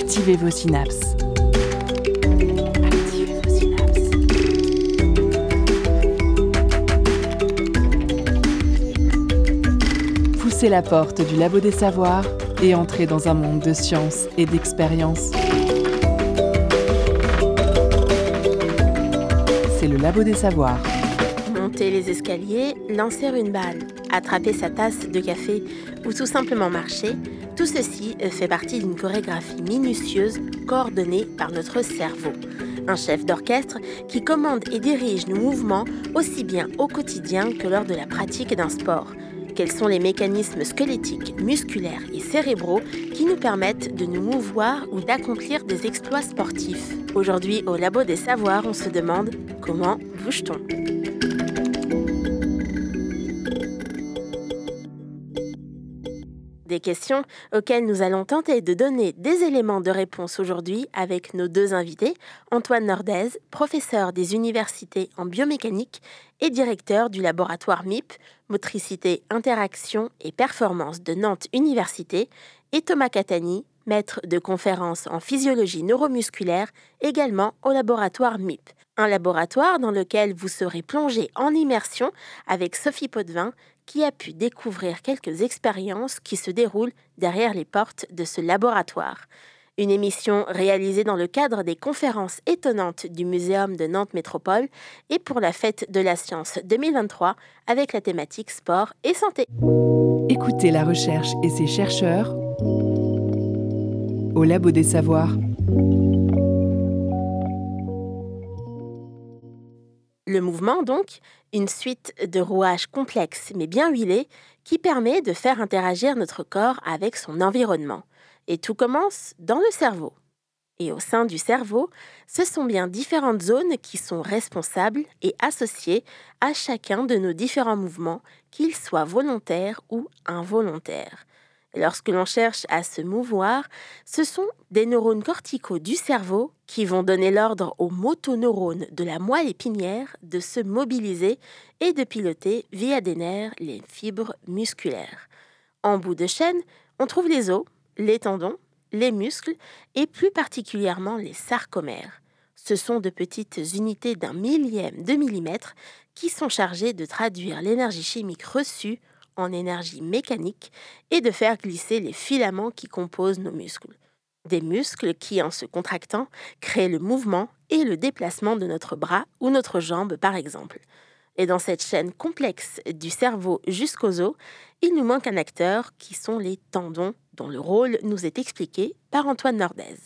Activez vos synapses. Activez. Poussez la porte du labo des savoirs et entrez dans un monde de science et d'expérience. C'est le labo des savoirs. Monter les escaliers, lancer une balle, attraper sa tasse de café ou tout simplement marcher, tout ceci fait partie d'une chorégraphie minutieuse coordonnée par notre cerveau. Un chef d'orchestre qui commande et dirige nos mouvements aussi bien au quotidien que lors de la pratique d'un sport. Quels sont les mécanismes squelettiques, musculaires et cérébraux qui nous permettent de nous mouvoir ou d'accomplir des exploits sportifs? Aujourd'hui, au Labo des Savoirs, on se demande comment bouge-t-on? Des questions auxquelles nous allons tenter de donner des éléments de réponse aujourd'hui avec nos deux invités, Antoine Nordez, professeur des universités en biomécanique et directeur du laboratoire MIP, Motricité, Interaction et Performance de Nantes Université, et Thomas Catani, maître de conférences en physiologie neuromusculaire, également au laboratoire MIP. Un laboratoire dans lequel vous serez plongé en immersion avec Sophie Potvin, qui a pu découvrir quelques expériences qui se déroulent derrière les portes de ce laboratoire. Une émission réalisée dans le cadre des conférences étonnantes du Muséum de Nantes Métropole et pour la Fête de la Science 2023 avec la thématique sport et santé. Écoutez la recherche et ses chercheurs au Labo des Savoirs. Le mouvement, donc, une suite de rouages complexes mais bien huilés qui permet de faire interagir notre corps avec son environnement. Et tout commence dans le cerveau. Et au sein du cerveau, ce sont bien différentes zones qui sont responsables et associées à chacun de nos différents mouvements, qu'ils soient volontaires ou involontaires. Lorsque l'on cherche à se mouvoir, ce sont des neurones corticaux du cerveau qui vont donner l'ordre aux motoneurones de la moelle épinière de se mobiliser et de piloter via des nerfs les fibres musculaires. En bout de chaîne, on trouve les os, les tendons, les muscles et plus particulièrement les sarcomères. Ce sont de petites unités d'un millième de millimètre qui sont chargées de traduire l'énergie chimique reçue en énergie mécanique et de faire glisser les filaments qui composent nos muscles. Des muscles qui, en se contractant, créent le mouvement et le déplacement de notre bras ou notre jambe, par exemple. Et dans cette chaîne complexe du cerveau jusqu'aux os, il nous manque un acteur qui sont les tendons, dont le rôle nous est expliqué par Antoine Nordez.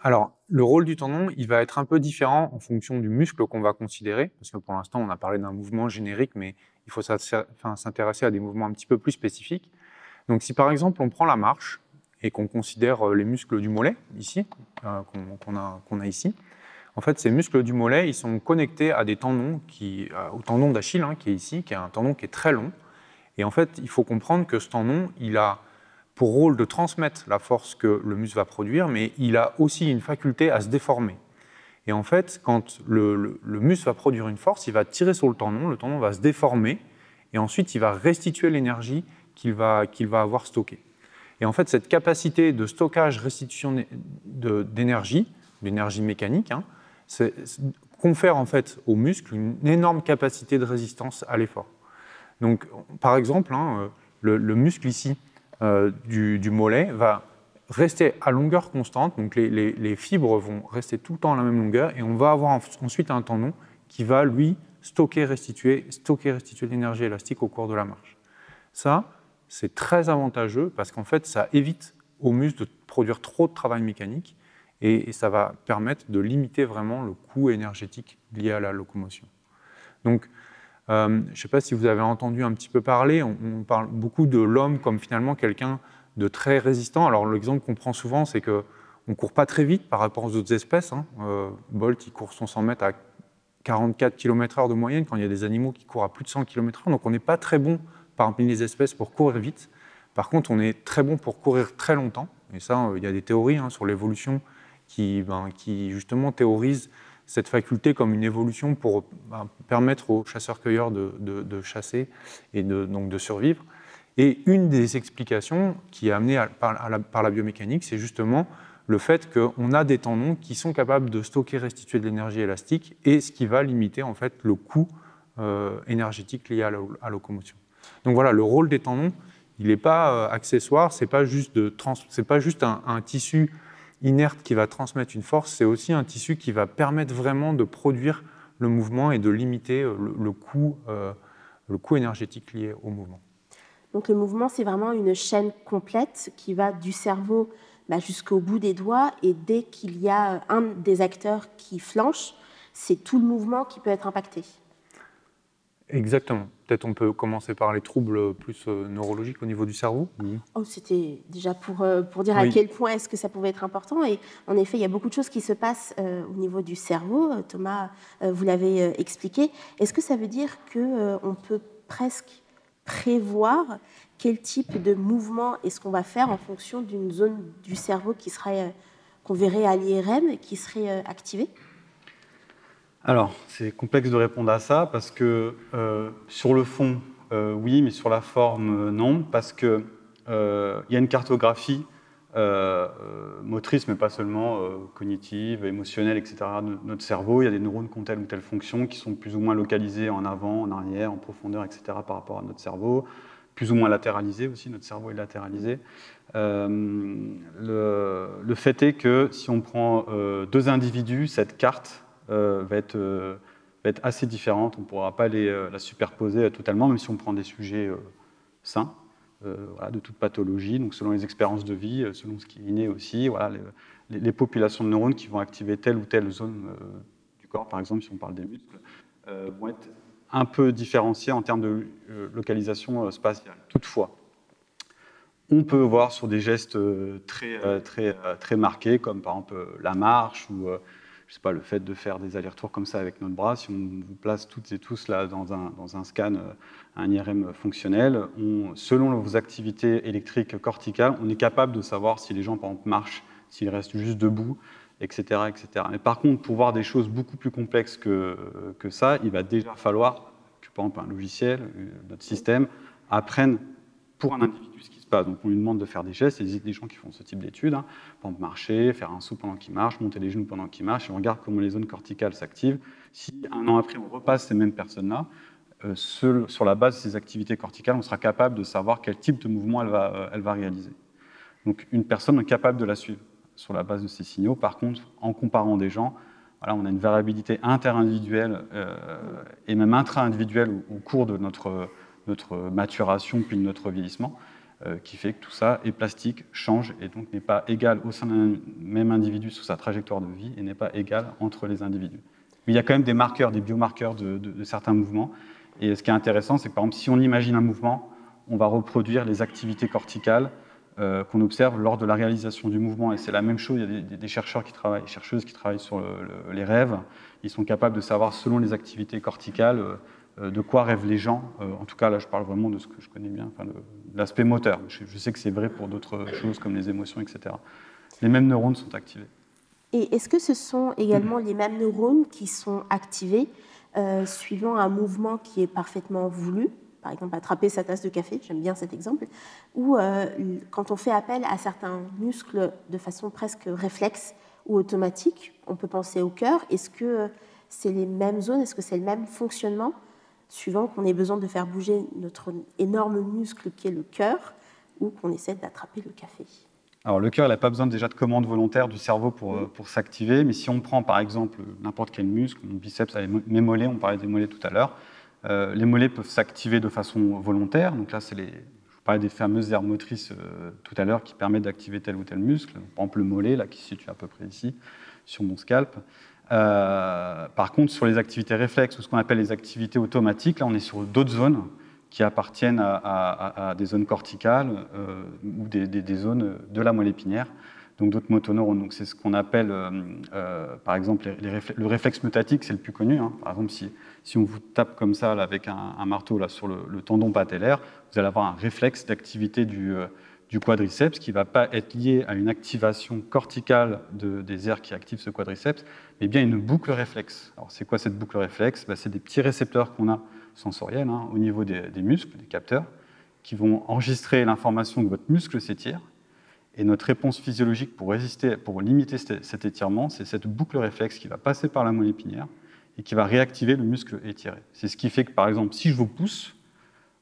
Alors, le rôle du tendon, il va être un peu différent en fonction du muscle qu'on va considérer, parce que pour l'instant, on a parlé d'un mouvement générique, mais il faut s'intéresser à des mouvements un petit peu plus spécifiques. Donc, si par exemple, on prend la marche et qu'on considère euh, les muscles du mollet, ici, euh, qu'on a, ici, en fait, ces muscles du mollet, ils sont connectés à des tendons, qui, euh, au tendon d'Achille, hein, qui est ici, qui est un tendon qui est très long. Et en fait, il faut comprendre que ce tendon, il a pour rôle de transmettre la force que le muscle va produire, mais il a aussi une faculté à se déformer. Et en fait, quand le, muscle va produire une force, il va tirer sur le tendon, le tendon va se déformer, et ensuite il va restituer l'énergie qu'il va, va avoir stockée. Et en fait, cette capacité de stockage, restitution d'énergie, d'énergie mécanique, hein, confère en fait au muscle une énorme capacité de résistance à l'effort. Donc, par exemple, hein, le, muscle ici, euh, du, mollet va rester à longueur constante, donc les, fibres vont rester tout le temps à la même longueur, et on va avoir ensuite un tendon qui va, lui, stocker, restituer, stocker, restituer l'énergie élastique au cours de la marche. Ça, c'est très avantageux parce qu'en fait, ça évite aux muscles de produire trop de travail mécanique et, ça va permettre de limiter vraiment le coût énergétique lié à la locomotion. Donc, euh, je ne sais pas si vous avez entendu un petit peu parler, on, parle beaucoup de l'homme comme finalement quelqu'un de très résistant. Alors l'exemple qu'on prend souvent, c'est qu'on ne court pas très vite par rapport aux autres espèces. Hein. Euh, Bolt, il court son 100 mètres à 44 km/h de moyenne, quand il y a des animaux qui courent à plus de 100 km/h. Donc on n'est pas très bon parmi les espèces pour courir vite. Par contre, on est très bon pour courir très longtemps. Et ça, euh, il y a des théories hein, sur l'évolution qui, ben, qui, justement théorisent cette faculté comme une évolution pour bah, permettre aux chasseurs-cueilleurs de, chasser et de, donc de survivre. Et une des explications qui est amenée par, la, biomécanique, c'est justement le fait qu'on a des tendons qui sont capables de stocker, restituer de l'énergie élastique, et ce qui va limiter en fait le coût euh, énergétique lié à la, locomotion. Donc voilà, le rôle des tendons, il n'est pas euh, accessoire, c'est pas juste de c'est pas juste un, tissu inerte qui va transmettre une force, c'est aussi un tissu qui va permettre vraiment de produire le mouvement et de limiter euh, le, coût, le coût énergétique lié au mouvement. Donc le mouvement, c'est vraiment une chaîne complète qui va du cerveau bah, jusqu'au bout des doigts. Et dès qu'il y a un des acteurs qui flanche, c'est tout le mouvement qui peut être impacté. Exactement. Peut-être on peut commencer par les troubles plus euh, neurologiques au niveau du cerveau. Oh, C'était déjà pour, euh, pour dire à quel point est-ce que ça pouvait être important. Et en effet, il y a beaucoup de choses qui se passent euh, au niveau du cerveau. Thomas, vous l'avez expliqué. Est-ce que ça veut dire qu'on peut presque prévoir quel type de mouvement est-ce qu'on va faire en fonction d'une zone du cerveau qui serait, euh, qu'on verrait à l'IRM, qui serait euh, activée? Alors, c'est complexe de répondre à ça parce que euh, sur le fond, oui, mais sur la forme, non, parce qu'il y a une cartographie motrice, mais pas seulement cognitive, émotionnelle, etc. de notre cerveau. Il y a des neurones qui ont telle ou telle fonction qui sont plus ou moins localisés en avant, en arrière, en profondeur, etc. par rapport à notre cerveau plus ou moins latéralisé aussi, notre cerveau est latéralisé. Euh, le, fait est que si on prend euh, deux individus, cette carte euh, va, être, va, être, assez différente. On ne pourra pas les, la superposer totalement, même si on prend des sujets sains, de toute pathologie, donc selon les expériences de vie, selon ce qui est inné aussi. Voilà, les, les, populations de neurones qui vont activer telle ou telle zone du corps, par exemple, si on parle des muscles, vont être un peu différencié en termes de euh, localisation euh, spatiale. Toutefois, on peut voir sur des gestes euh, très, très, très marqués, comme par exemple la marche ou je sais pas, le fait de faire des allers-retours comme ça avec notre bras. Si on vous place toutes et tous là dans un, dans un scan, un IRM fonctionnel, on, selon vos activités électriques corticales, on est capable de savoir si les gens par exemple, marchent, s'ils restent juste debout, etc., etc. Mais par contre, pour voir des choses beaucoup plus complexes que, que ça, il va déjà falloir que, par exemple, un logiciel, euh, notre système, apprenne pour un individu Donc, on lui demande de faire des gestes. Il a des gens qui font ce type d'études. Hein. Exemple, marcher, faire un saut pendant qu'il marche, monter les genoux pendant qu'il marche, et on regarde comment les zones corticales s'activent. Si un an après, on repasse ces mêmes personnes-là, euh, sur la base de ces activités corticales, on sera capable de savoir quel type de mouvement elle va, euh, elle va réaliser. Donc, une personne est capable de la suivre sur la base de ces signaux. Par contre, en comparant des gens, voilà, on a une variabilité interindividuelle euh, et même intra-individuelle au, cours de notre, maturation puis de notre vieillissement, qui fait que tout ça est plastique, change et donc n'est pas égal au sein d'un même individu sur sa trajectoire de vie et n'est pas égal entre les individus. Mais il y a quand même des marqueurs, des biomarqueurs de, de certains mouvements. Et ce qui est intéressant, c'est que par exemple, si on imagine un mouvement, on va reproduire les activités corticales euh, qu'on observe lors de la réalisation du mouvement. Et c'est la même chose, il y a des, chercheurs qui travaillent, chercheuses qui travaillent sur les rêves. Ils sont capables de savoir, selon les activités corticales, euh, de quoi rêvent les gens. Euh, en tout cas, là, je parle vraiment de ce que je connais bien, l'aspect moteur. Je, sais que c'est vrai pour d'autres choses comme les émotions, etc. Les mêmes neurones sont activés. Et est-ce que ce sont également les mêmes neurones qui sont activés suivant un mouvement qui est parfaitement voulu? Par exemple attraper sa tasse de café, j'aime bien cet exemple, ou euh, quand on fait appel à certains muscles de façon presque réflexe ou automatique, on peut penser au cœur. Est-ce que c'est les mêmes zones? Est-ce que c'est le même fonctionnement? Suivant qu'on ait besoin de faire bouger notre énorme muscle qui est le cœur ou qu'on essaie d'attraper le café alors le cœur, il n'a pas besoin déjà de commande volontaire du cerveau pour, euh, pour s'activer, mais si on prend par exemple n'importe quel muscle, mon biceps, mes mollets, on parlait des mollets tout à l'heure, euh, les mollets peuvent s'activer de façon volontaire. Donc là, c'est les, je vous parlais des fameuses aires motrices euh, tout à l'heure qui permettent d'activer tel ou tel muscle. Par exemple, le mollet, là, qui se situe à peu près ici, sur mon scalp. Euh, par contre, sur les activités réflexes ou ce qu'on appelle les activités automatiques, là, on est sur d'autres zones qui appartiennent à, des zones corticales ou des, zones de la moelle épinière donc d'autres motoneurones. Donc c'est ce qu'on appelle, par exemple, le réflexe mutatique, c'est le plus connu. Hein. Par exemple, si, si on vous tape comme ça avec un, marteau là, sur le, tendon patellaire, vous allez avoir un réflexe d'activité du, euh, quadriceps qui ne va pas être lié à une activation corticale des aires qui activent ce quadriceps, mais bien une boucle réflexe. Alors c'est quoi cette boucle réflexe? Ben, C'est des petits récepteurs qu'on a sensoriels hein, au niveau des, muscles, des capteurs, qui vont enregistrer l'information que votre muscle s'étire. Et notre réponse physiologique pour, résister, pour limiter cet étirement, c'est cette boucle réflexe qui va passer par la moelle épinière et qui va réactiver le muscle étiré. C'est ce qui fait que, par exemple, si je vous pousse,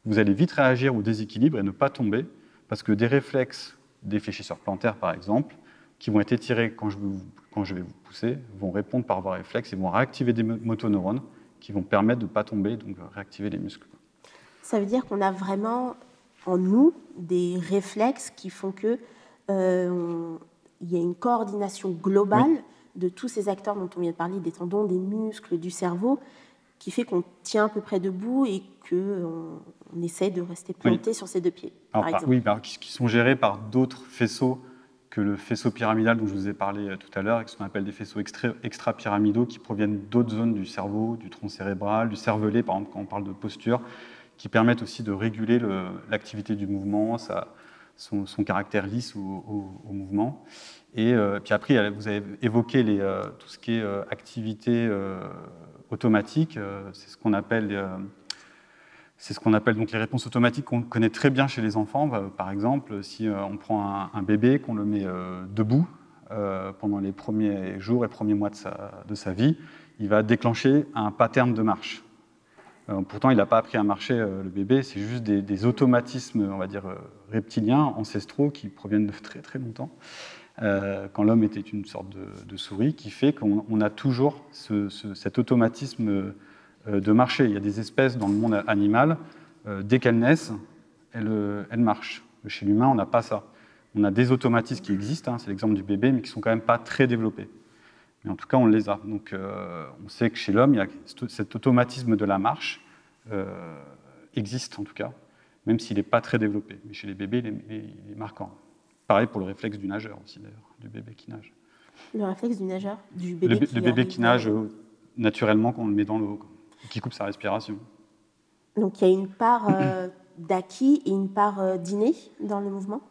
vous allez vite réagir au déséquilibre et ne pas tomber, parce que des réflexes des fléchisseurs plantaires, par exemple, qui vont être étirés quand je, quand je vais vous pousser, vont répondre par voie réflexe et vont réactiver des motoneurones qui vont permettre de ne pas tomber, donc réactiver les muscles. Ça veut dire qu'on a vraiment en nous des réflexes qui font que euh, il y a une coordination globale de tous ces acteurs dont on vient de parler, des tendons, des muscles, du cerveau, qui fait qu'on tient à peu près debout et qu'on on essaie de rester planté sur ses deux pieds. par exemple. Oui, qui sont gérés par d'autres faisceaux que le faisceau pyramidal dont je vous ai parlé euh, tout à l'heure, et ce qu'on appelle des faisceaux extra-pyramidaux qui proviennent d'autres zones du cerveau, du tronc cérébral, du cervelet, par exemple quand on parle de posture, qui permettent aussi de réguler l'activité du mouvement, son, caractère lisse au, mouvement. Et euh, puis après, vous avez évoqué les, euh, tout ce qui est activité automatique, c'est ce qu'on appelle c'est ce appelle donc les réponses automatiques qu'on connaît très bien chez les enfants. Bah, par exemple, si euh, on prend un, bébé, qu'on le met euh, debout euh, pendant les premiers jours et premiers mois de sa, de sa, vie, il va déclencher un pattern de marche. pourtant, il n'a pas appris à marcher, le bébé, c'est juste des, automatismes, on va dire, reptiliens, ancestraux, qui proviennent de très très longtemps, quand l'homme était une sorte de, souris, qui fait qu'on a toujours cet automatisme euh, de marcher. Il y a des espèces dans le monde animal, euh, dès qu'elles naissent, elles, marchent. Chez l'humain, on n'a pas ça. On a des automatismes qui existent, hein, c'est l'exemple du bébé, mais qui sont quand même pas très développés. Mais en tout cas, on les a. Donc, euh, on sait que chez l'homme, cet automatisme de la marche existe en tout cas, même s'il n'est pas très développé. Mais chez les bébés, il est, marquant. Pareil pour le réflexe du nageur aussi, d'ailleurs, du bébé qui nage. Le réflexe du nageur, du bébé le, qui Le bébé qui nage naturellement quand on le met dans l'eau qui coupe sa respiration. Donc il y a une part euh, d'acquis et une part euh, d'inné dans le mouvement?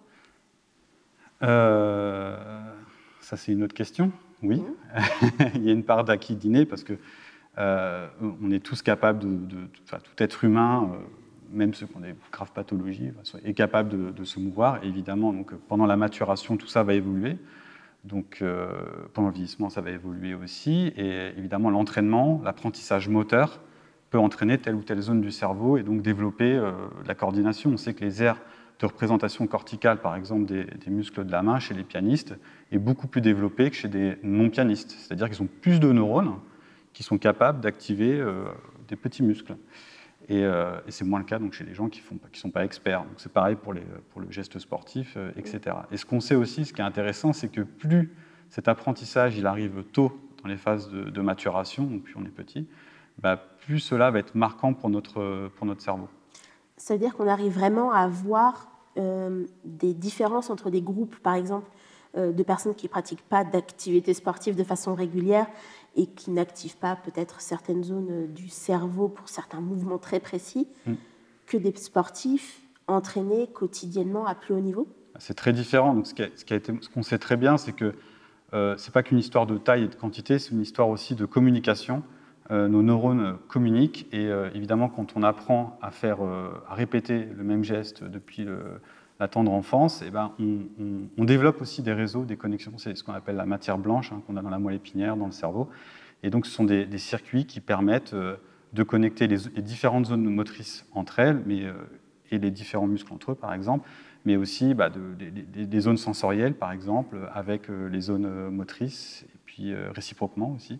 Euh, Ça, c'est une autre question. Oui, mmh. il y a une part d'acquis d'inné parce que on est tous capables de, tout être humain, même ceux qui ont des graves pathologies, est capable de, se mouvoir. évidemment, donc, pendant la maturation, tout ça va évoluer. Donc, pendant le vieillissement, ça va évoluer aussi. Et évidemment, l'entraînement, l'apprentissage moteur peut entraîner telle ou telle zone du cerveau et donc développer euh, la coordination. On sait que les aires de représentation corticale, par exemple des, muscles de la main chez les pianistes, est beaucoup plus développée que chez des non-pianistes. C'est-à-dire qu'ils ont plus de neurones qui sont capables d'activer euh, des petits muscles. Euh, et, c'est moins le cas donc, chez les gens qui ne sont pas experts. C'est pareil pour, le geste sportif, etc. Et ce qu'on sait aussi, ce qui est intéressant, c'est que plus cet apprentissage il arrive tôt dans les phases de, maturation, donc plus on est petit, bah, plus cela va être marquant pour notre, cerveau. Ça veut dire qu'on arrive vraiment à voir euh, des différences entre des groupes, par exemple, euh, de personnes qui ne pratiquent pas d'activité sportive de façon régulière et qui n'activent pas peut-être certaines zones euh, du cerveau pour certains mouvements très précis, mm. que des sportifs entraînés quotidiennement à plus haut niveau C'est très différent. Donc, ce qu'on ce sait très bien, c'est que euh, ce n'est pas qu'une histoire de taille et de quantité, c'est une histoire aussi de communication. Euh, nos neurones communiquent et euh, évidemment quand on apprend à faire, euh, à répéter le même geste depuis la tendre enfance, eh ben, on, développe aussi des réseaux, des connexions. C'est ce qu'on appelle la matière blanche hein, qu'on a dans la moelle épinière, dans le cerveau. Et donc ce sont des, circuits qui permettent de connecter les, différentes zones motrices entre elles, mais, et les différents muscles entre eux, par exemple, mais aussi bah, des, zones sensorielles, par exemple, avec les zones motrices, et puis réciproquement aussi.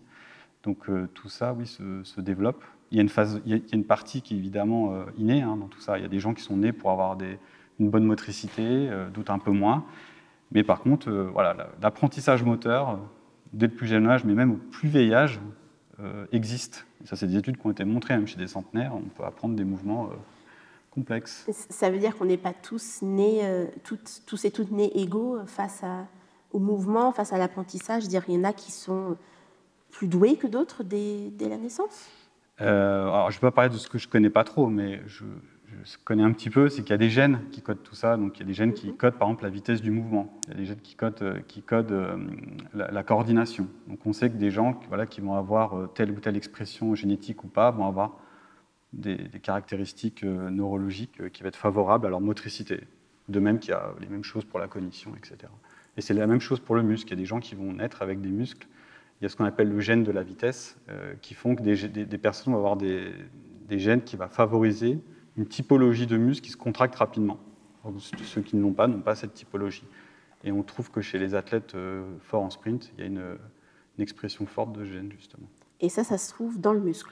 Donc euh, tout ça, oui, se, développe. Il y, a une phase, il y a une partie qui est évidemment euh, innée hein, dans tout ça. Il y a des gens qui sont nés pour avoir des, une bonne motricité, euh, d'autres un peu moins. Mais par contre, voilà, l'apprentissage moteur, dès le plus jeune âge, mais même au plus vieil âge, existe. ça, c'est des études qui ont été montrées même chez des centenaires. On peut apprendre des mouvements complexes. Ça veut dire qu'on n'est pas tous nés, toutes, tous et toutes nés égaux face à, au mouvement, face à l'apprentissage? Il y en a qui sont plus doués que d'autres dès, la naissance? Euh, alors, Je ne vais pas parler de ce que je ne connais pas trop, mais je, connais un petit peu, c'est qu'il y a des gènes qui codent tout ça. Donc, il y a des gènes qui mhm. codent, par exemple, la vitesse du mouvement. Il y a des gènes qui codent, euh, qui codent euh, la, coordination. Donc, on sait que des gens voilà, qui vont avoir telle ou telle expression génétique ou pas vont avoir des, caractéristiques neurologiques qui vont être favorables à leur motricité. De même qu'il y a les mêmes choses pour la cognition, etc. Et c'est la même chose pour le muscle. Il y a des gens qui vont naître avec des muscles. Il y a ce qu'on appelle le gène de la vitesse, qui font que des, personnes vont avoir des, des gènes qui vont favoriser une typologie de muscles qui se contractent rapidement. Ceux qui ne l'ont pas n'ont pas cette typologie. Et on trouve que chez les athlètes euh, forts en sprint, il y a une, expression forte de gènes, justement. Et ça, ça se trouve dans le muscle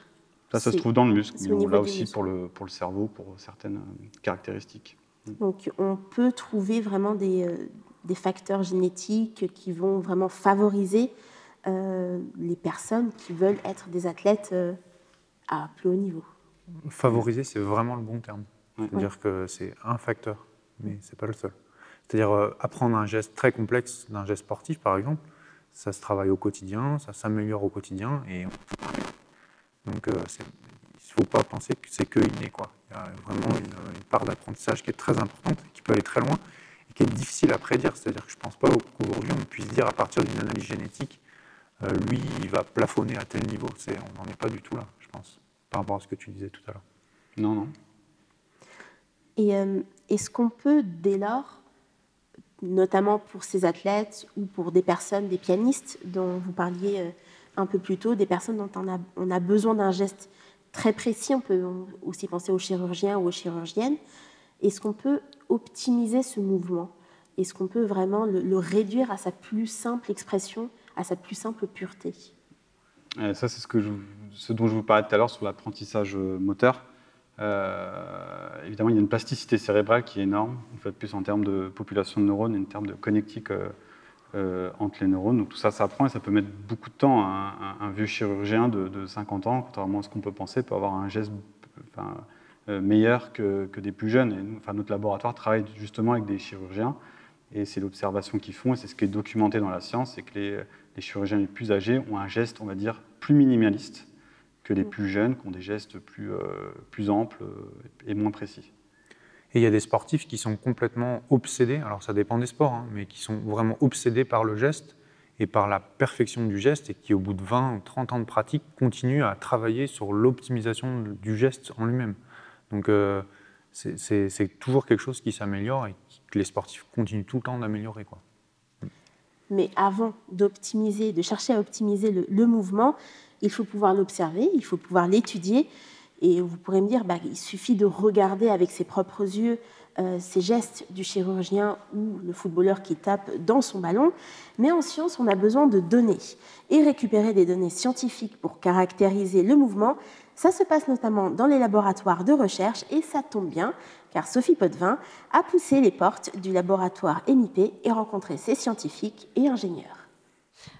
Ça, ça se trouve dans le muscle, mais on l'a aussi pour le, pour le cerveau, pour certaines euh, caractéristiques. Donc on peut trouver vraiment des, euh, des facteurs génétiques qui vont vraiment favoriser les personnes qui veulent être des athlètes à plus haut niveau. Favoriser, c'est vraiment le bon terme. C'est-à-dire que c'est un facteur, mais ce n'est pas le seul. C'est-à-dire euh, apprendre un geste très complexe d'un geste sportif, par exemple, ça se travaille au quotidien, ça s'améliore au quotidien, et donc euh, il ne faut pas penser que c'est que inné. Quoi. Il y a vraiment une, part d'apprentissage qui est très importante, qui peut aller très loin, et qui est difficile à prédire. C'est-à-dire que je ne pense pas qu'aujourd'hui on puisse dire à partir d'une analyse génétique, euh, lui, il va plafonner à tel niveau. on n'en est pas du tout là, je pense, par rapport à ce que tu disais tout à l'heure. Non, non. Et est-ce qu'on peut, dès lors, notamment pour ces athlètes ou pour des personnes, des pianistes dont vous parliez euh, un peu plus tôt, des personnes dont on a, on a besoin d'un geste très précis. On peut aussi penser aux chirurgiens ou aux chirurgiennes. Est-ce qu'on peut optimiser ce mouvement? Est-ce qu'on peut vraiment le, réduire à sa plus simple expression, à sa plus simple pureté? Ça, c'est ce, dont je vous parlais tout à l'heure sur l'apprentissage moteur. Euh, évidemment, il y a une plasticité cérébrale qui est énorme, en fait, plus en termes de population de neurones et en termes de connectique euh, euh, entre les neurones. Donc tout ça, ça apprend et ça peut mettre beaucoup de temps. Un, vieux chirurgien de, 50 ans, contrairement à ce qu'on peut penser, peut avoir un geste meilleur que, que, des plus jeunes. Et enfin, notre laboratoire travaille justement avec des chirurgiens et c'est l'observation qu'ils font et c'est ce qui est documenté dans la science, c'est que les, les chirurgiens les plus âgés ont un geste, on va dire, plus minimaliste que les plus jeunes qui ont des gestes plus, euh, plus amples euh, et moins précis. Et il y a des sportifs qui sont complètement obsédés, alors ça dépend des sports, hein, mais qui sont vraiment obsédés par le geste et par la perfection du geste et qui, au bout de 20 ou 30 ans de pratique, continuent à travailler sur l'optimisation du geste en lui-même. Donc euh, c'est toujours quelque chose qui s'améliore et que les sportifs continuent tout le temps d'améliorer. Mais avant d'optimiser, de chercher à optimiser le mouvement, il faut pouvoir l'observer, il faut pouvoir l'étudier. Et vous pourrez me dire, bah, il suffit de regarder avec ses propres yeux euh, ces gestes du chirurgien ou le footballeur qui tape dans son ballon. Mais en science, on a besoin de données. Et récupérer des données scientifiques pour caractériser le mouvement, ça se passe notamment dans les laboratoires de recherche. Et ça tombe bien, car Sophie Potvin a poussé les portes du laboratoire MIP et rencontré ses scientifiques et ingénieurs.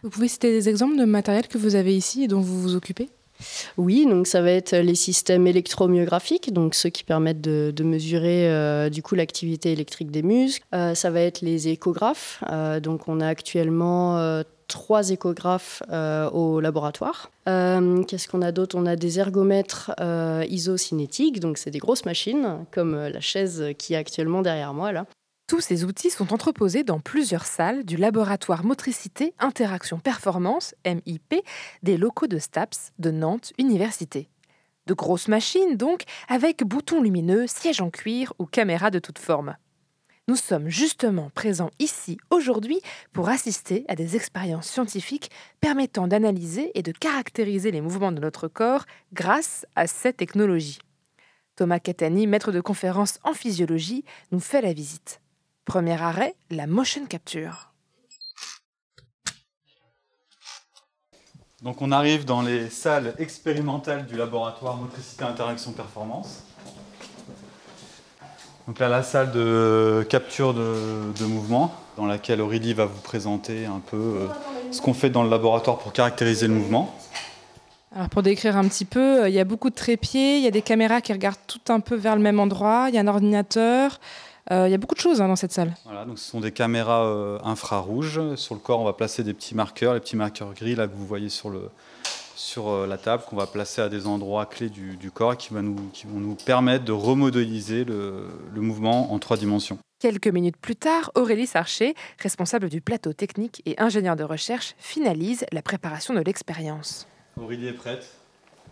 Vous pouvez citer des exemples de matériel que vous avez ici et dont vous vous occupez? Oui, donc ça va être les systèmes électromyographiques, donc ceux qui permettent de, mesurer euh, du coup l'activité électrique des muscles. Euh, ça va être les échographes. Euh, donc on a actuellement trois échographes au laboratoire. Qu'est-ce qu'on a d'autre? On a des ergomètres isocinétiques, donc c'est des grosses machines comme la chaise qui est actuellement derrière moi là. Tous ces outils sont entreposés dans plusieurs salles du laboratoire Motricité Interaction Performance, MIP, des locaux de STAPS de Nantes Université. De grosses machines donc, avec boutons lumineux, sièges en cuir ou caméras de toute forme. Nous sommes justement présents ici aujourd'hui pour assister à des expériences scientifiques permettant d'analyser et de caractériser les mouvements de notre corps grâce à cette technologie. Thomas Catani, maître de conférence en physiologie, nous fait la visite. Premier arrêt, la motion capture. Donc on arrive dans les salles expérimentales du laboratoire Motricité Interaction Performance. Donc là, la salle de capture de, mouvement, dans laquelle Aurélie va vous présenter un peu euh, ce qu'on fait dans le laboratoire pour caractériser le mouvement. Alors pour décrire un petit peu, euh, il y a beaucoup de trépieds, il y a des caméras qui regardent tout un peu vers le même endroit, il y a un ordinateur, euh, il y a beaucoup de choses hein, dans cette salle. Voilà, donc ce sont des caméras euh, infrarouges. Sur le corps, on va placer des petits marqueurs, les petits marqueurs gris là, que vous voyez sur, le, sur euh, la table, qu'on va placer à des endroits clés du, corps qui, va nous, qui vont nous permettre de remodéliser le, le mouvement en trois dimensions. Quelques minutes plus tard, Aurélie Sarcher, responsable du plateau technique et ingénieur de recherche, finalise la préparation de l'expérience. Aurélie est prête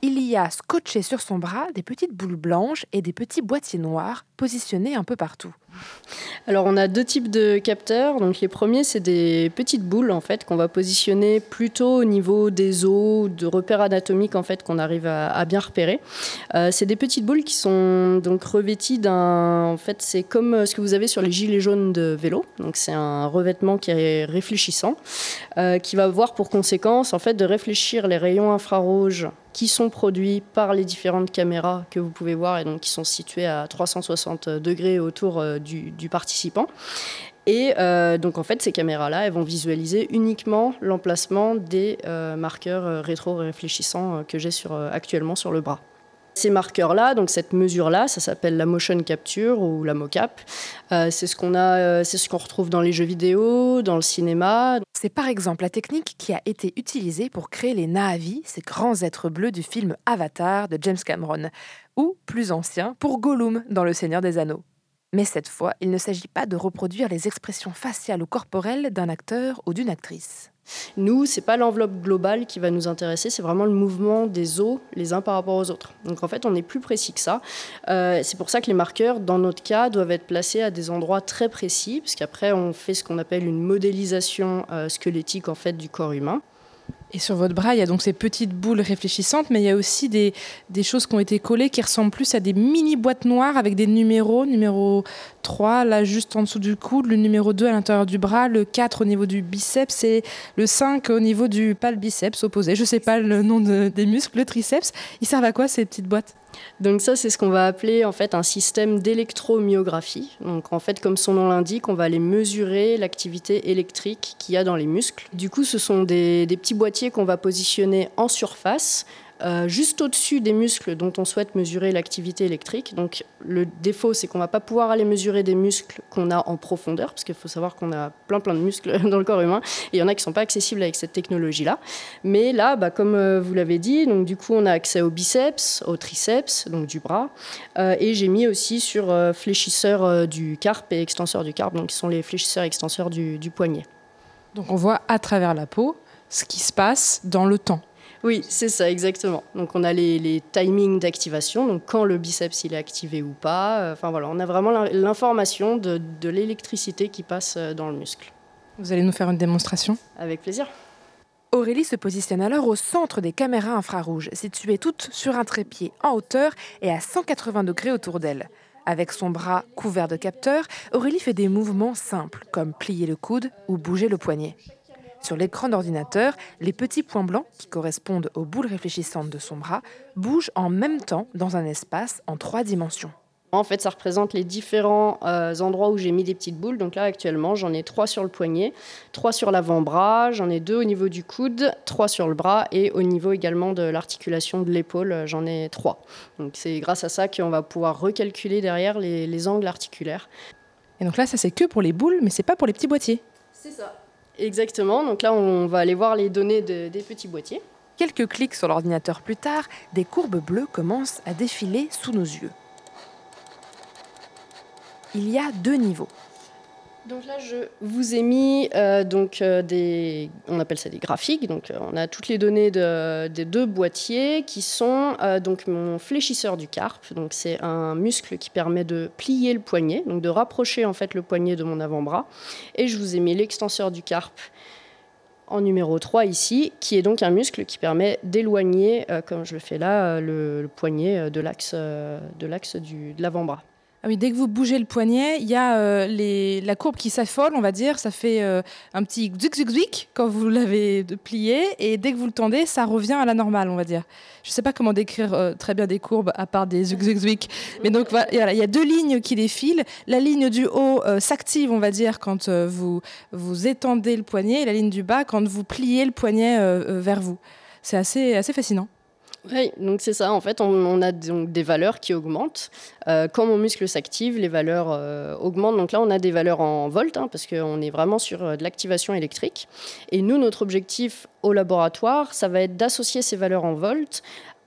il y a scotché sur son bras des petites boules blanches et des petits boîtiers noirs positionnés un peu partout. Alors on a deux types de capteurs. Donc les premiers c'est des petites boules en fait qu'on va positionner plutôt au niveau des os, de repères anatomiques en fait qu'on arrive à, bien repérer. Euh, c'est des petites boules qui sont donc revêties d'un en fait c'est comme euh, ce que vous avez sur les gilets jaunes de vélo. Donc c'est un revêtement qui est réfléchissant euh, qui va avoir pour conséquence en fait de réfléchir les rayons infrarouges qui sont produits par les différentes caméras que vous pouvez voir et donc qui sont situées à 360 degrés autour euh, du, participant. Et euh, donc en fait, ces caméras-là, elles vont visualiser uniquement l'emplacement des euh, marqueurs rétro-réfléchissants que j'ai actuellement sur le bras. Ces marqueurs-là, donc cette mesure-là, ça s'appelle la motion capture ou la mocap. Euh, c'est ce qu'on a, euh, c'est ce qu'on retrouve dans les jeux vidéo, dans le cinéma. C'est par exemple la technique qui a été utilisée pour créer les Na'vi, ces grands êtres bleus du film Avatar de James Cameron, ou plus ancien pour Gollum dans Le Seigneur des Anneaux. Mais cette fois, il ne s'agit pas de reproduire les expressions faciales ou corporelles d'un acteur ou d'une actrice. Nous, c'est pas l'enveloppe globale qui va nous intéresser, c'est vraiment le mouvement des os les uns par rapport aux autres. Donc en fait, on est plus précis que ça. Euh, c'est pour ça que les marqueurs, dans notre cas, doivent être placés à des endroits très précis, puisqu'après, on fait ce qu'on appelle une modélisation euh, squelettique en fait du corps humain. Et sur votre bras, il y a donc ces petites boules réfléchissantes, mais il y a aussi des, des, choses qui ont été collées qui ressemblent plus à des mini boîtes noires avec des numéros. Numéro 3, là, juste en dessous du coude, le numéro 2 à l'intérieur du bras, le 4 au niveau du biceps et le 5 au niveau du pas le biceps opposé. Je ne sais pas le nom des muscles, le triceps. Ils servent à quoi ces petites boîtes? Donc ça, c'est ce qu'on va appeler en fait un système d'électromyographie. Donc en fait, comme son nom l'indique, on va aller mesurer l'activité électrique qu'il y a dans les muscles. Du coup, ce sont des, des petits boîtiers qu'on va positionner en surface euh, juste au-dessus des muscles dont on souhaite mesurer l'activité électrique. Donc le défaut, c'est qu'on ne va pas pouvoir aller mesurer des muscles qu'on a en profondeur, parce qu'il faut savoir qu'on a plein plein de muscles dans le corps humain, et il y en a qui ne sont pas accessibles avec cette technologie-là. Mais là, bah, comme euh, vous l'avez dit, donc, du coup, on a accès au biceps, au triceps, donc du bras, euh, et j'ai mis aussi sur fléchisseur du carpe et extenseur du carpe, donc qui sont les fléchisseurs et extenseurs du, du poignet. Donc on voit à travers la peau ce qui se passe dans le temps. Oui, c'est ça, exactement. Donc on a les, timings d'activation, donc quand le biceps il est activé ou pas. Euh, enfin voilà, on a vraiment l'information de, de l'électricité qui passe euh, dans le muscle. Vous allez nous faire une démonstration? Avec plaisir. Aurélie se positionne alors au centre des caméras infrarouges, situées toutes sur un trépied en hauteur et à 180 degrés autour d'elle. Avec son bras couvert de capteurs, Aurélie fait des mouvements simples, comme plier le coude ou bouger le poignet. Sur l'écran d'ordinateur, les petits points blancs, qui correspondent aux boules réfléchissantes de son bras, bougent en même temps dans un espace en trois dimensions. En fait, ça représente les différents euh, endroits où j'ai mis des petites boules. Donc là, actuellement, j'en ai trois sur le poignet, trois sur l'avant-bras, j'en ai deux au niveau du coude, trois sur le bras et au niveau également de l'articulation de l'épaule, euh, j'en ai trois. Donc c'est grâce à ça qu'on va pouvoir recalculer derrière les, les angles articulaires. Et donc là, ça c'est que pour les boules, mais c'est pas pour les petits boîtiers. C'est ça. Exactement. Donc là, on va aller voir les données des petits boîtiers. Quelques clics sur l'ordinateur plus tard, des courbes bleues commencent à défiler sous nos yeux. Il y a deux niveaux. Donc là, je vous ai mis euh, donc, euh, des, on appelle ça des graphiques. Donc euh, on a toutes les données des deux boîtiers qui sont donc mon fléchisseur du carpe. Donc c'est un muscle qui permet de plier le poignet, donc de rapprocher en fait le poignet de mon avant-bras. Et je vous ai mis l'extenseur du carpe en numéro 3 ici, qui est donc un muscle qui permet d'éloigner, comme je le fais là, le, poignet de l'axe de l'axe de l'avant-bras. Ah dès que vous bougez le poignet, il y a euh, la courbe qui s'affole, on va dire. Ça fait euh, un petit zouik zouik quand vous l'avez plié. Et dès que vous le tendez, ça revient à la normale, on va dire. Je ne sais pas comment décrire euh, très bien des courbes à part des zouik zouik. Mais donc, il y a deux lignes qui défilent. La ligne du haut s'active, on va dire, quand vous, vous étendez le poignet. Et la ligne du bas, quand vous pliez le poignet vers vous. C'est assez, assez fascinant. Oui, donc c'est ça. En fait, on, a donc des valeurs qui augmentent. Euh, quand mon muscle s'active, les valeurs euh, augmentent. Donc là, on a des valeurs en volts, hein, parce qu'on est vraiment sur euh, de l'activation électrique. Et nous, notre objectif au laboratoire, ça va être d'associer ces valeurs en volts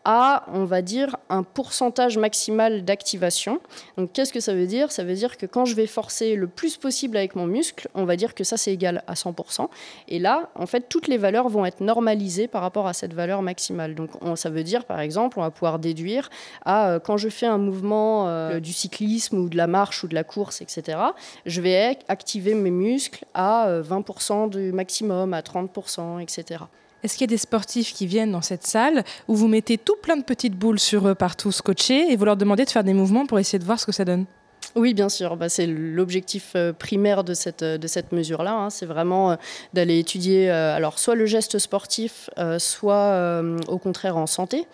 à, on va dire, un pourcentage maximal d'activation. Donc qu'est-ce que ça veut dire? Ça veut dire que quand je vais forcer le plus possible avec mon muscle, on va dire que ça c'est égal à 100%. Et là, en fait, toutes les valeurs vont être normalisées par rapport à cette valeur maximale. Donc ça veut dire, par exemple, on va pouvoir déduire à euh, quand je fais un mouvement euh, du cyclisme ou de la marche ou de la course, etc., je vais activer mes muscles à 20% euh, du maximum, à 30%, etc. Est-ce qu'il y a des sportifs qui viennent dans cette salle où vous mettez tout plein de petites boules sur eux partout scotchées et vous leur demandez de faire des mouvements pour essayer de voir ce que ça donne? Oui, bien sûr. Bah, c'est l'objectif euh, primaire de cette, de cette mesure-là. Hein. C'est vraiment euh, d'aller étudier euh, alors, soit le geste sportif, soit au contraire en santé,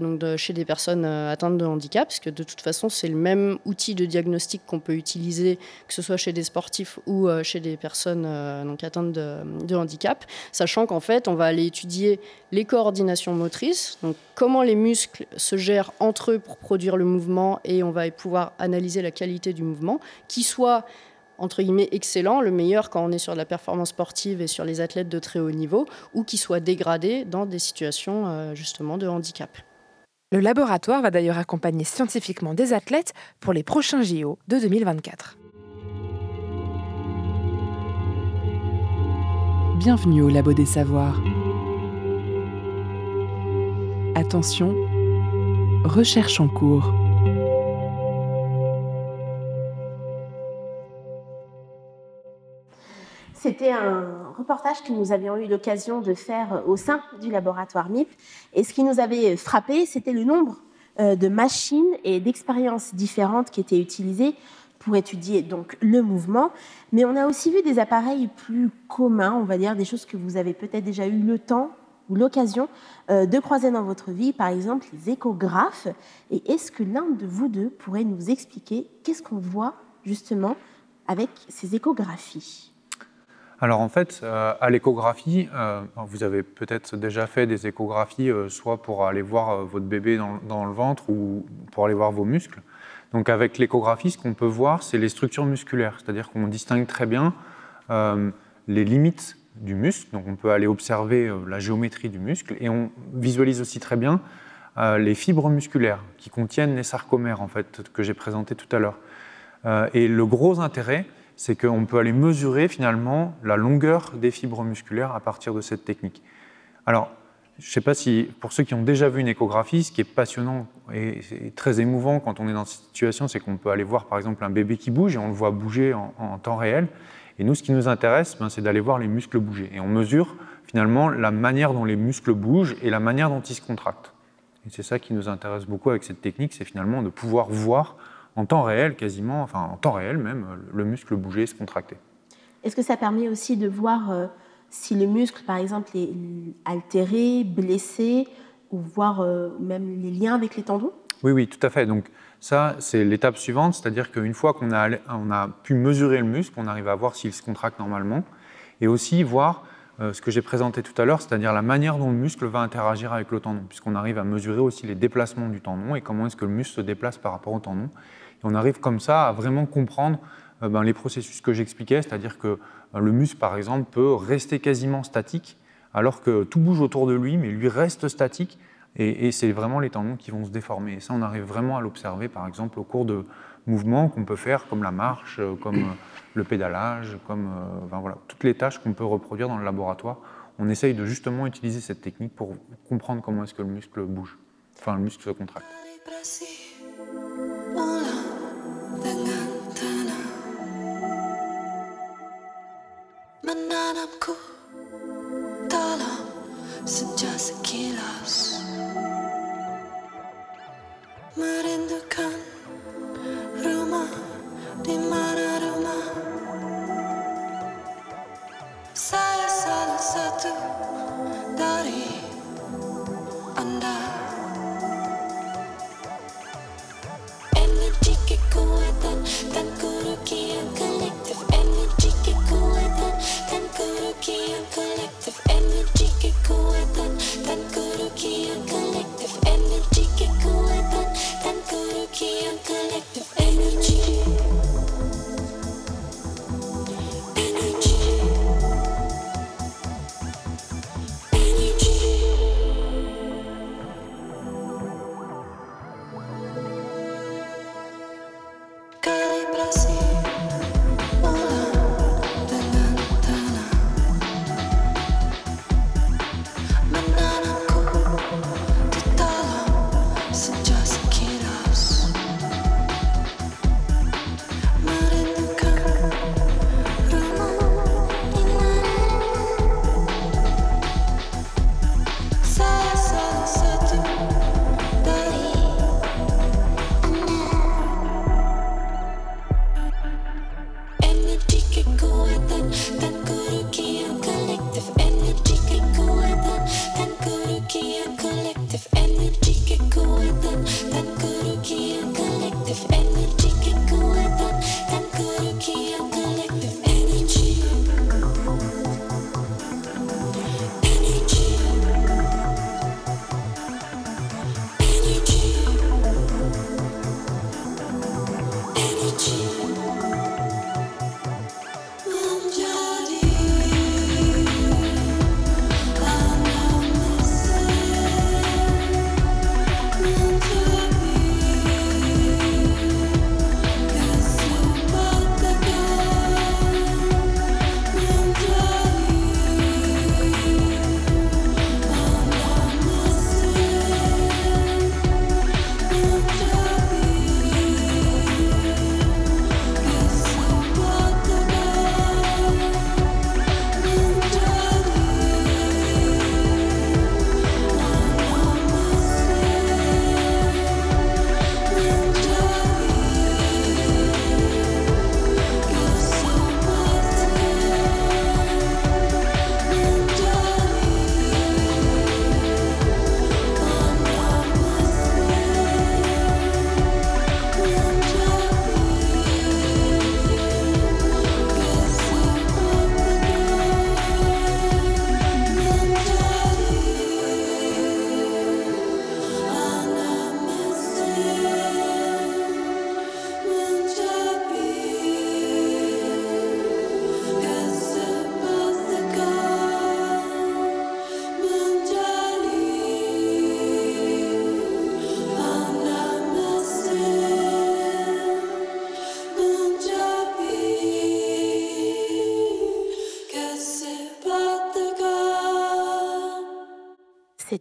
donc chez des personnes atteintes de handicap, parce que de toute façon, c'est le même outil de diagnostic qu'on peut utiliser, que ce soit chez des sportifs ou chez des personnes donc atteintes de, de handicap, sachant qu'en fait, on va aller étudier les coordinations motrices, donc comment les muscles se gèrent entre eux pour produire le mouvement, et on va pouvoir analyser la qualité du mouvement, qui soit entre guillemets excellent, le meilleur quand on est sur la performance sportive et sur les athlètes de très haut niveau, ou qui soit dégradé dans des situations euh, justement de handicap. Le laboratoire va d'ailleurs accompagner scientifiquement des athlètes pour les prochains JO de 2024. Bienvenue au Labo des Savoirs. Attention, recherche en cours. C'était un reportage que nous avions eu l'occasion de faire au sein du laboratoire MIP. Et ce qui nous avait frappé, c'était le nombre euh, de machines et d'expériences différentes qui étaient utilisées pour étudier donc le mouvement. Mais on a aussi vu des appareils plus communs, on va dire des choses que vous avez peut-être déjà eu le temps ou l'occasion euh, de croiser dans votre vie, par exemple les échographes. Et est-ce que l'un de vous deux pourrait nous expliquer qu'est-ce qu'on voit justement avec ces échographies? Alors en fait, euh, à l'échographie, euh, vous avez peut-être déjà fait des échographies, euh, soit pour aller voir votre bébé dans, le ventre ou pour aller voir vos muscles. Donc avec l'échographie, ce qu'on peut voir, c'est les structures musculaires, c'est-à-dire qu'on distingue très bien les limites du muscle, donc on peut aller observer la géométrie du muscle, et on visualise aussi très bien les fibres musculaires qui contiennent les sarcomères, en fait, que j'ai présenté tout à l'heure. et le gros intérêt, c'est qu'on peut aller mesurer finalement la longueur des fibres musculaires à partir de cette technique. Alors, je ne sais pas si, pour ceux qui ont déjà vu une échographie, ce qui est passionnant et, très émouvant quand on est dans cette situation, c'est qu'on peut aller voir par exemple un bébé qui bouge et on le voit bouger en, temps réel. Et nous, ce qui nous intéresse, ben, c'est d'aller voir les muscles bouger. Et on mesure finalement la manière dont les muscles bougent et la manière dont ils se contractent. Et c'est ça qui nous intéresse beaucoup avec cette technique, c'est finalement de pouvoir voir en temps réel quasiment, enfin en temps réel même, le muscle bouger, se contracter. Est-ce que ça permet aussi de voir euh, si le muscle, par exemple, est altéré, blessé, ou voir euh, même les liens avec les tendons? Oui, oui, tout à fait. Donc ça, c'est l'étape suivante, c'est-à-dire qu'une fois qu'on a, on a pu mesurer le muscle, on arrive à voir s'il se contracte normalement, et aussi voir euh, ce que j'ai présenté tout à l'heure, c'est-à-dire la manière dont le muscle va interagir avec le tendon, puisqu'on arrive à mesurer aussi les déplacements du tendon et comment est-ce que le muscle se déplace par rapport au tendon on arrive comme ça à vraiment comprendre euh, ben, les processus que j'expliquais, c'est-à-dire que ben, le muscle, par exemple, peut rester quasiment statique, alors que tout bouge autour de lui, mais lui reste statique, et, c'est vraiment les tendons qui vont se déformer. Et ça, on arrive vraiment à l'observer, par exemple, au cours de mouvements qu'on peut faire, comme la marche, euh, comme euh, le pédalage, comme voilà, toutes les tâches qu'on peut reproduire dans le laboratoire. On essaye de justement utiliser cette technique pour comprendre comment est-ce que le muscle bouge, enfin le muscle se contracte. Menanamku dalam senja sekilas. Merindukan rumah di mana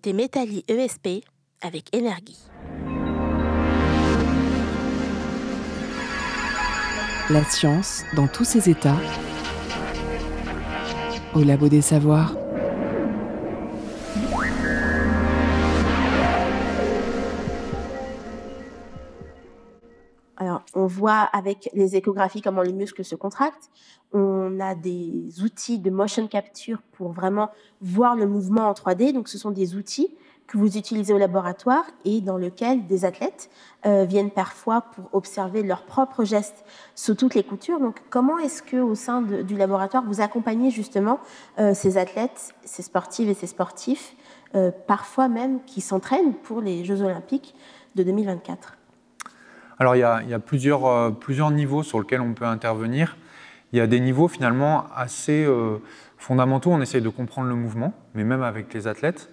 C'était Métalli ESP avec énergie. La science dans tous ses états au Labo des Savoirs. On voit avec les échographies comment les muscles se contractent. On a des outils de motion capture pour vraiment voir le mouvement en 3D. Donc, ce sont des outils que vous utilisez au laboratoire et dans lesquels des athlètes euh, viennent parfois pour observer leurs propres gestes sous toutes les coutures. Donc, comment est-ce que au sein du laboratoire vous accompagnez justement euh, ces athlètes, ces sportives et ces sportifs, euh, parfois même qui s'entraînent pour les Jeux Olympiques de 2024 Alors il y a, euh, plusieurs niveaux sur lesquels on peut intervenir. Il y a des niveaux finalement assez euh, fondamentaux, on essaye de comprendre le mouvement, mais même avec les athlètes.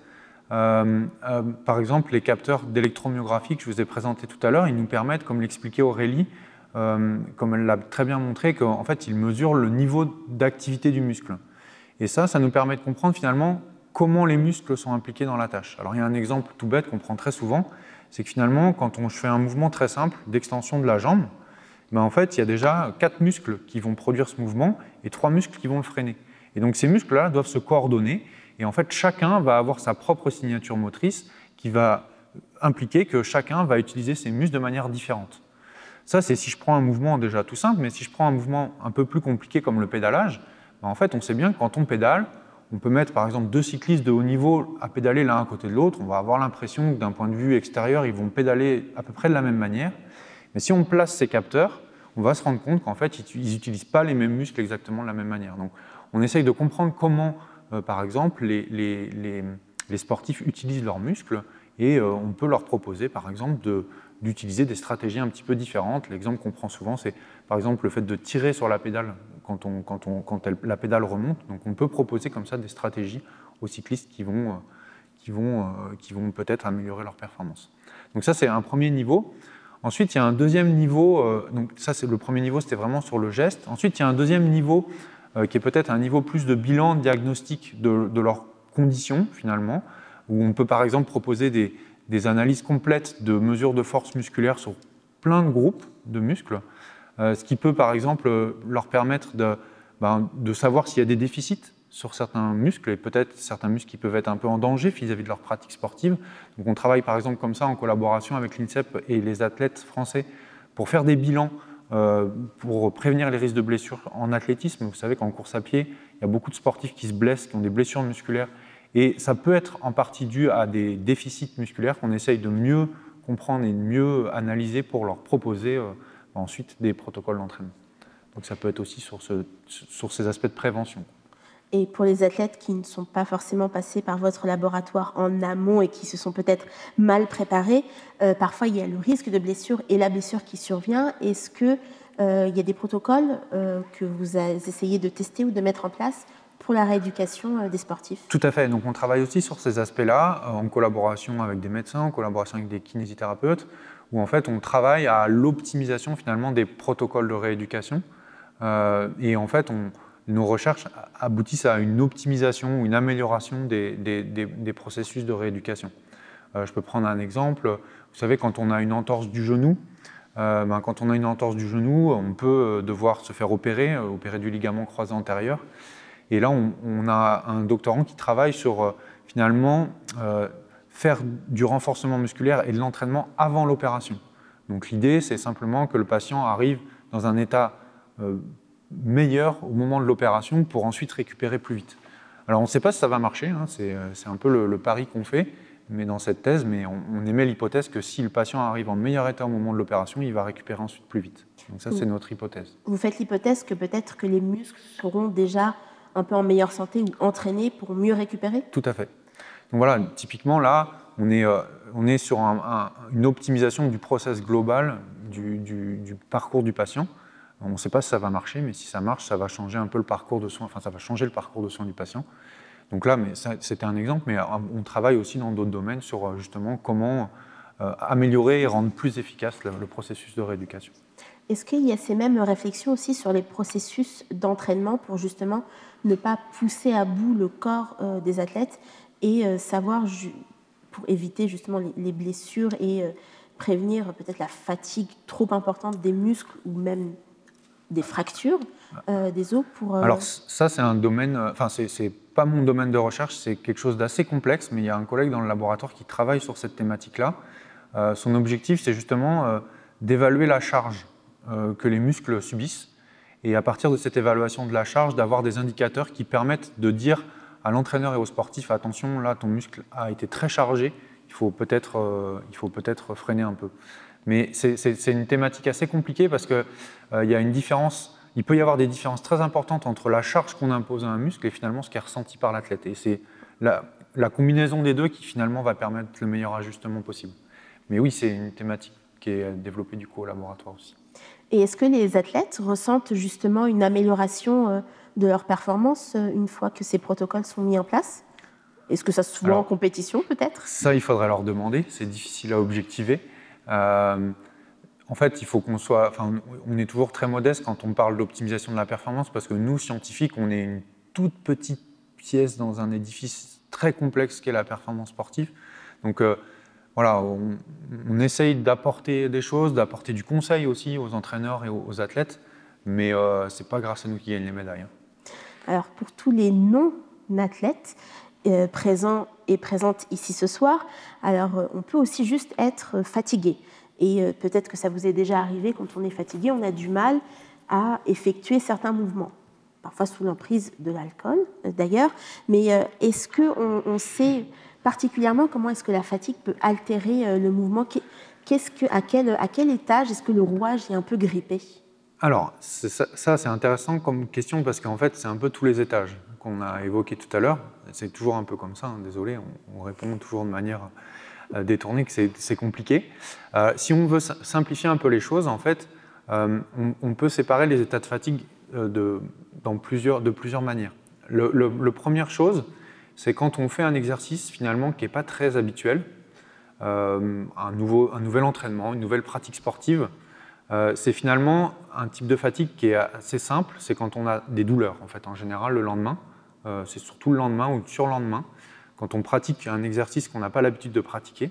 Euh, par exemple, les capteurs d'électromyographie que je vous ai présentés tout à l'heure, ils nous permettent, comme l'expliquait Aurélie, comme elle l'a très bien montré, qu'en fait, ils mesurent le niveau d'activité du muscle. Et ça, ça nous permet de comprendre finalement comment les muscles sont impliqués dans la tâche. Alors il y a un exemple tout bête qu'on prend très souvent, c'est que finalement, quand on fait un mouvement très simple d'extension de la jambe, ben en fait, il y a déjà quatre muscles qui vont produire ce mouvement et trois muscles qui vont le freiner. Et donc ces muscles-là doivent se coordonner et en fait, chacun va avoir sa propre signature motrice qui va impliquer que chacun va utiliser ses muscles de manière différente. Ça, c'est si je prends un mouvement déjà tout simple, mais si je prends un mouvement un peu plus compliqué comme le pédalage, ben en fait, on sait bien que quand on pédale, on peut mettre par exemple deux cyclistes de haut niveau à pédaler l'un à côté de l'autre, on va avoir l'impression que d'un point de vue extérieur, ils vont pédaler à peu près de la même manière. Mais si on place ces capteurs, on va se rendre compte qu'en fait, ils n'utilisent pas les mêmes muscles exactement de la même manière. Donc, on essaye de comprendre comment, euh, par exemple, les, sportifs utilisent leurs muscles et euh, on peut leur proposer, par exemple, d'utiliser des stratégies un petit peu différentes. L'exemple qu'on prend souvent, c'est par exemple le fait de tirer sur la pédale quand, on- la pédale remonte. Donc, on peut proposer comme ça des stratégies aux cyclistes qui vont, euh, qui vont, euh, qui vont peut-être améliorer leur performance. Donc, ça, c'est un premier niveau. Ensuite, il y a un deuxième niveau, euh, donc ça c'est le premier niveau, c'était vraiment sur le geste. Ensuite, il y a un deuxième niveau qui est peut-être un niveau plus de bilan diagnostic de, de leurs conditions finalement, où on peut par exemple proposer des, des analyses complètes de mesures de force musculaire sur plein de groupes de muscles, ce qui peut par exemple euh, leur permettre de, ben, de savoir s'il y a des déficits sur certains muscles et peut-être certains muscles qui peuvent être un peu en danger vis-à-vis de leur pratique sportive. Donc on travaille par exemple comme ça en collaboration avec l'INSEP et les athlètes français pour faire des bilans euh, pour prévenir les risques de blessures en athlétisme. Vous savez qu'en course à pied, il y a beaucoup de sportifs qui se blessent, qui ont des blessures musculaires Et ça peut être en partie dû à des déficits musculaires qu'on essaye de mieux comprendre et de mieux analyser pour leur proposer euh, ensuite des protocoles d'entraînement. Donc ça peut être aussi sur, ce, sur ces aspects de prévention. Et pour les athlètes qui ne sont pas forcément passés par votre laboratoire en amont et qui se sont peut-être mal préparés, euh, parfois il y a le risque de blessure et la blessure qui survient. Est-ce qu'il euh, y a des protocoles euh, que vous essayez de tester ou de mettre en place pour la rééducation des sportifs? Tout à fait. Donc on travaille aussi sur ces aspects-là en collaboration avec des médecins, en collaboration avec des kinésithérapeutes, où en fait on travaille à l'optimisation finalement des protocoles de rééducation. et en fait on nos recherches aboutissent à une optimisation une amélioration des, processus de rééducation. Euh, je peux prendre un exemple. Vous savez, quand on a une entorse du genou, euh, ben, quand on a une entorse du genou, on peut euh, devoir se faire opérer, opérer du ligament croisé antérieur. Et là, on, a un doctorant qui travaille sur finalement faire du renforcement musculaire et de l'entraînement avant l'opération. Donc l'idée, c'est simplement que le patient arrive dans un état meilleur au moment de l'opération pour ensuite récupérer plus vite. Alors on ne sait pas si ça va marcher, hein, euh, c'est un peu le, pari qu'on fait mais dans cette thèse, mais on, émet l'hypothèse que si le patient arrive en meilleur état au moment de l'opération, il va récupérer ensuite plus vite. Donc ça, c'est notre hypothèse. Vous faites l'hypothèse que peut-être que les muscles seront déjà un peu en meilleure santé ou entraînés pour mieux récupérer? Tout à fait. Donc voilà, typiquement là, on est, euh, on est sur une optimisation du process global du parcours du patient. On ne sait pas si ça va marcher, mais si ça marche, ça va changer un peu le parcours de soins, enfin ça va changer le parcours de soins du patient. Donc là, c'était un exemple, mais euh, on travaille aussi dans d'autres domaines sur euh, justement comment améliorer et rendre plus efficace le, processus de rééducation. Est-ce qu'il y a ces mêmes réflexions aussi sur les processus d'entraînement pour justement ne pas pousser à bout le corps des athlètes? Et savoir, pour éviter justement les, blessures et prévenir peut-être la fatigue trop importante des muscles ou même des fractures euh, des os pour. Euh, Alors ça, c'est un domaine. Euh, enfin, c'est pas mon domaine de recherche, c'est quelque chose d'assez complexe, mais il y a un collègue dans le laboratoire qui travaille sur cette thématique-là. son objectif, c'est justement d'évaluer la charge que les muscles subissent, et à partir de cette évaluation de la charge, d'avoir des indicateurs qui permettent de dire à l'entraîneur et au sportif attention, là, ton muscle a été très chargé, il faut peut-être peut freiner un peu. Mais c'est une thématique assez compliquée parce qu'il euh, y a une différence, il peut y avoir des différences très importantes entre la charge qu'on impose à un muscle et finalement ce qui est ressenti par l'athlète. Et c'est la, combinaison des deux qui finalement va permettre le meilleur ajustement possible. Mais oui, c'est une thématique qui est développée du coup au laboratoire aussi. Et est-ce que les athlètes ressentent justement une amélioration euh, de leur performance euh, une fois que ces protocoles sont mis en place? Est-ce que ça se voit en compétition peut-être? Ça, il faudrait leur demander. C'est difficile à objectiver. Euh, en fait, il faut qu'on soit. Enfin, on est toujours très modeste quand on parle d'optimisation de la performance parce que nous, scientifiques, on est une toute petite pièce dans un édifice très complexe qu'est la performance sportive. Donc euh, voilà, on, essaye d'apporter des choses, d'apporter du conseil aussi aux entraîneurs et aux, athlètes, mais euh, ce n'est pas grâce à nous qui gagnent les médailles. Hein. Alors pour tous les non-athlètes, euh, présents et présentes ici ce soir. Alors, euh, on peut aussi juste être fatigué. Et euh, peut-être que ça vous est déjà arrivé, quand on est fatigué, on a du mal à effectuer certains mouvements, parfois sous l'emprise de l'alcool d'ailleurs. Mais est-ce qu'on on sait particulièrement comment est-ce que la fatigue peut altérer le mouvement? Qu'est-ce quel, à quel étage est-ce que le rouage est un peu grippé? Alors, ça, c'est intéressant comme question parce qu'en fait, c'est un peu tous les étages qu'on a évoqué tout à l'heure. C'est toujours un peu comme ça, hein, désolé, on, répond toujours de manière euh, détournée, que c'est compliqué. Euh, si on veut simplifier un peu les choses, en fait, euh, on, peut séparer les états de fatigue de, plusieurs, de plusieurs manières. Le, première chose, c'est quand on fait un exercice finalement qui n'est pas très habituel, un nouvel entraînement, une nouvelle pratique sportive, c'est finalement un type de fatigue qui est assez simple, c'est quand on a des douleurs en fait en général le lendemain. Euh, c'est surtout le lendemain ou le surlendemain, quand on pratique un exercice qu'on n'a pas l'habitude de pratiquer.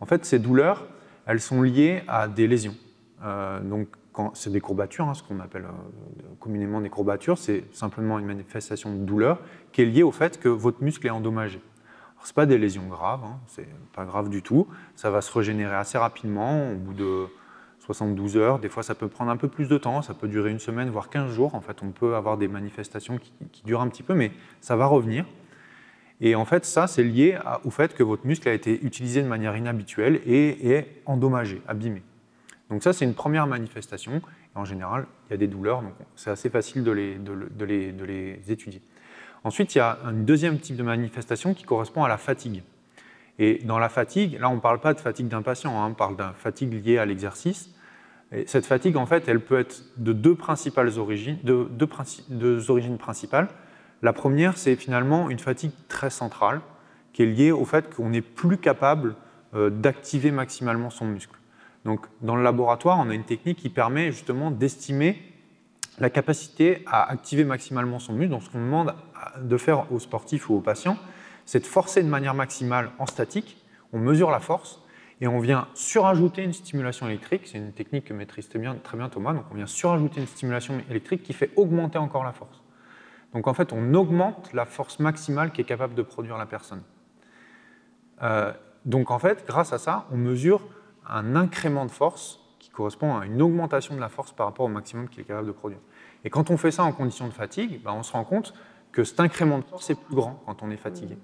En fait, ces douleurs, elles sont liées à des lésions. Euh, donc, c'est des courbatures, hein, ce qu'on appelle euh, communément des courbatures, c'est simplement une manifestation de douleur qui est liée au fait que votre muscle est endommagé. Ce n'est pas des lésions graves, hein, c'est pas grave du tout. Ça va se régénérer assez rapidement, au bout de 72 heures. Des fois, ça peut prendre un peu plus de temps, ça peut durer une semaine, voire 15 jours. En fait, on peut avoir des manifestations qui, durent un petit peu, mais ça va revenir. Et en fait, ça, c'est lié au fait que votre muscle a été utilisé de manière inhabituelle et est endommagé, abîmé. Donc ça, c'est une première manifestation. En général, il y a des douleurs, donc c'est assez facile de les, étudier. Ensuite, il y a un deuxième type de manifestation qui correspond à la fatigue. Et dans la fatigue, là, on ne parle pas de fatigue d'un patient, hein, on parle de fatigue liée à l'exercice. Et cette fatigue, en fait, elle peut être de deux principales origines, de deux origines principales. La première, c'est finalement une fatigue très centrale qui est liée au fait qu'on n'est plus capable euh, d'activer maximalement son muscle. Donc, dans le laboratoire, on a une technique qui permet justement d'estimer la capacité à activer maximalement son muscle. Donc, ce qu'on demande de faire aux sportifs ou aux patients, c'est de forcer de manière maximale en statique. On mesure la force et on vient surajouter une stimulation électrique. C'est une technique que maîtrise très bien, Thomas. Donc, on vient surajouter une stimulation électrique qui fait augmenter encore la force. Donc en fait, on augmente la force maximale qui est capable de produire la personne. Euh, donc en fait, grâce à ça, on mesure un incrément de force qui correspond à une augmentation de la force par rapport au maximum qu'il est capable de produire. Et quand on fait ça en conditions de fatigue, ben, on se rend compte que cet incrément de force est plus grand quand on est fatigué.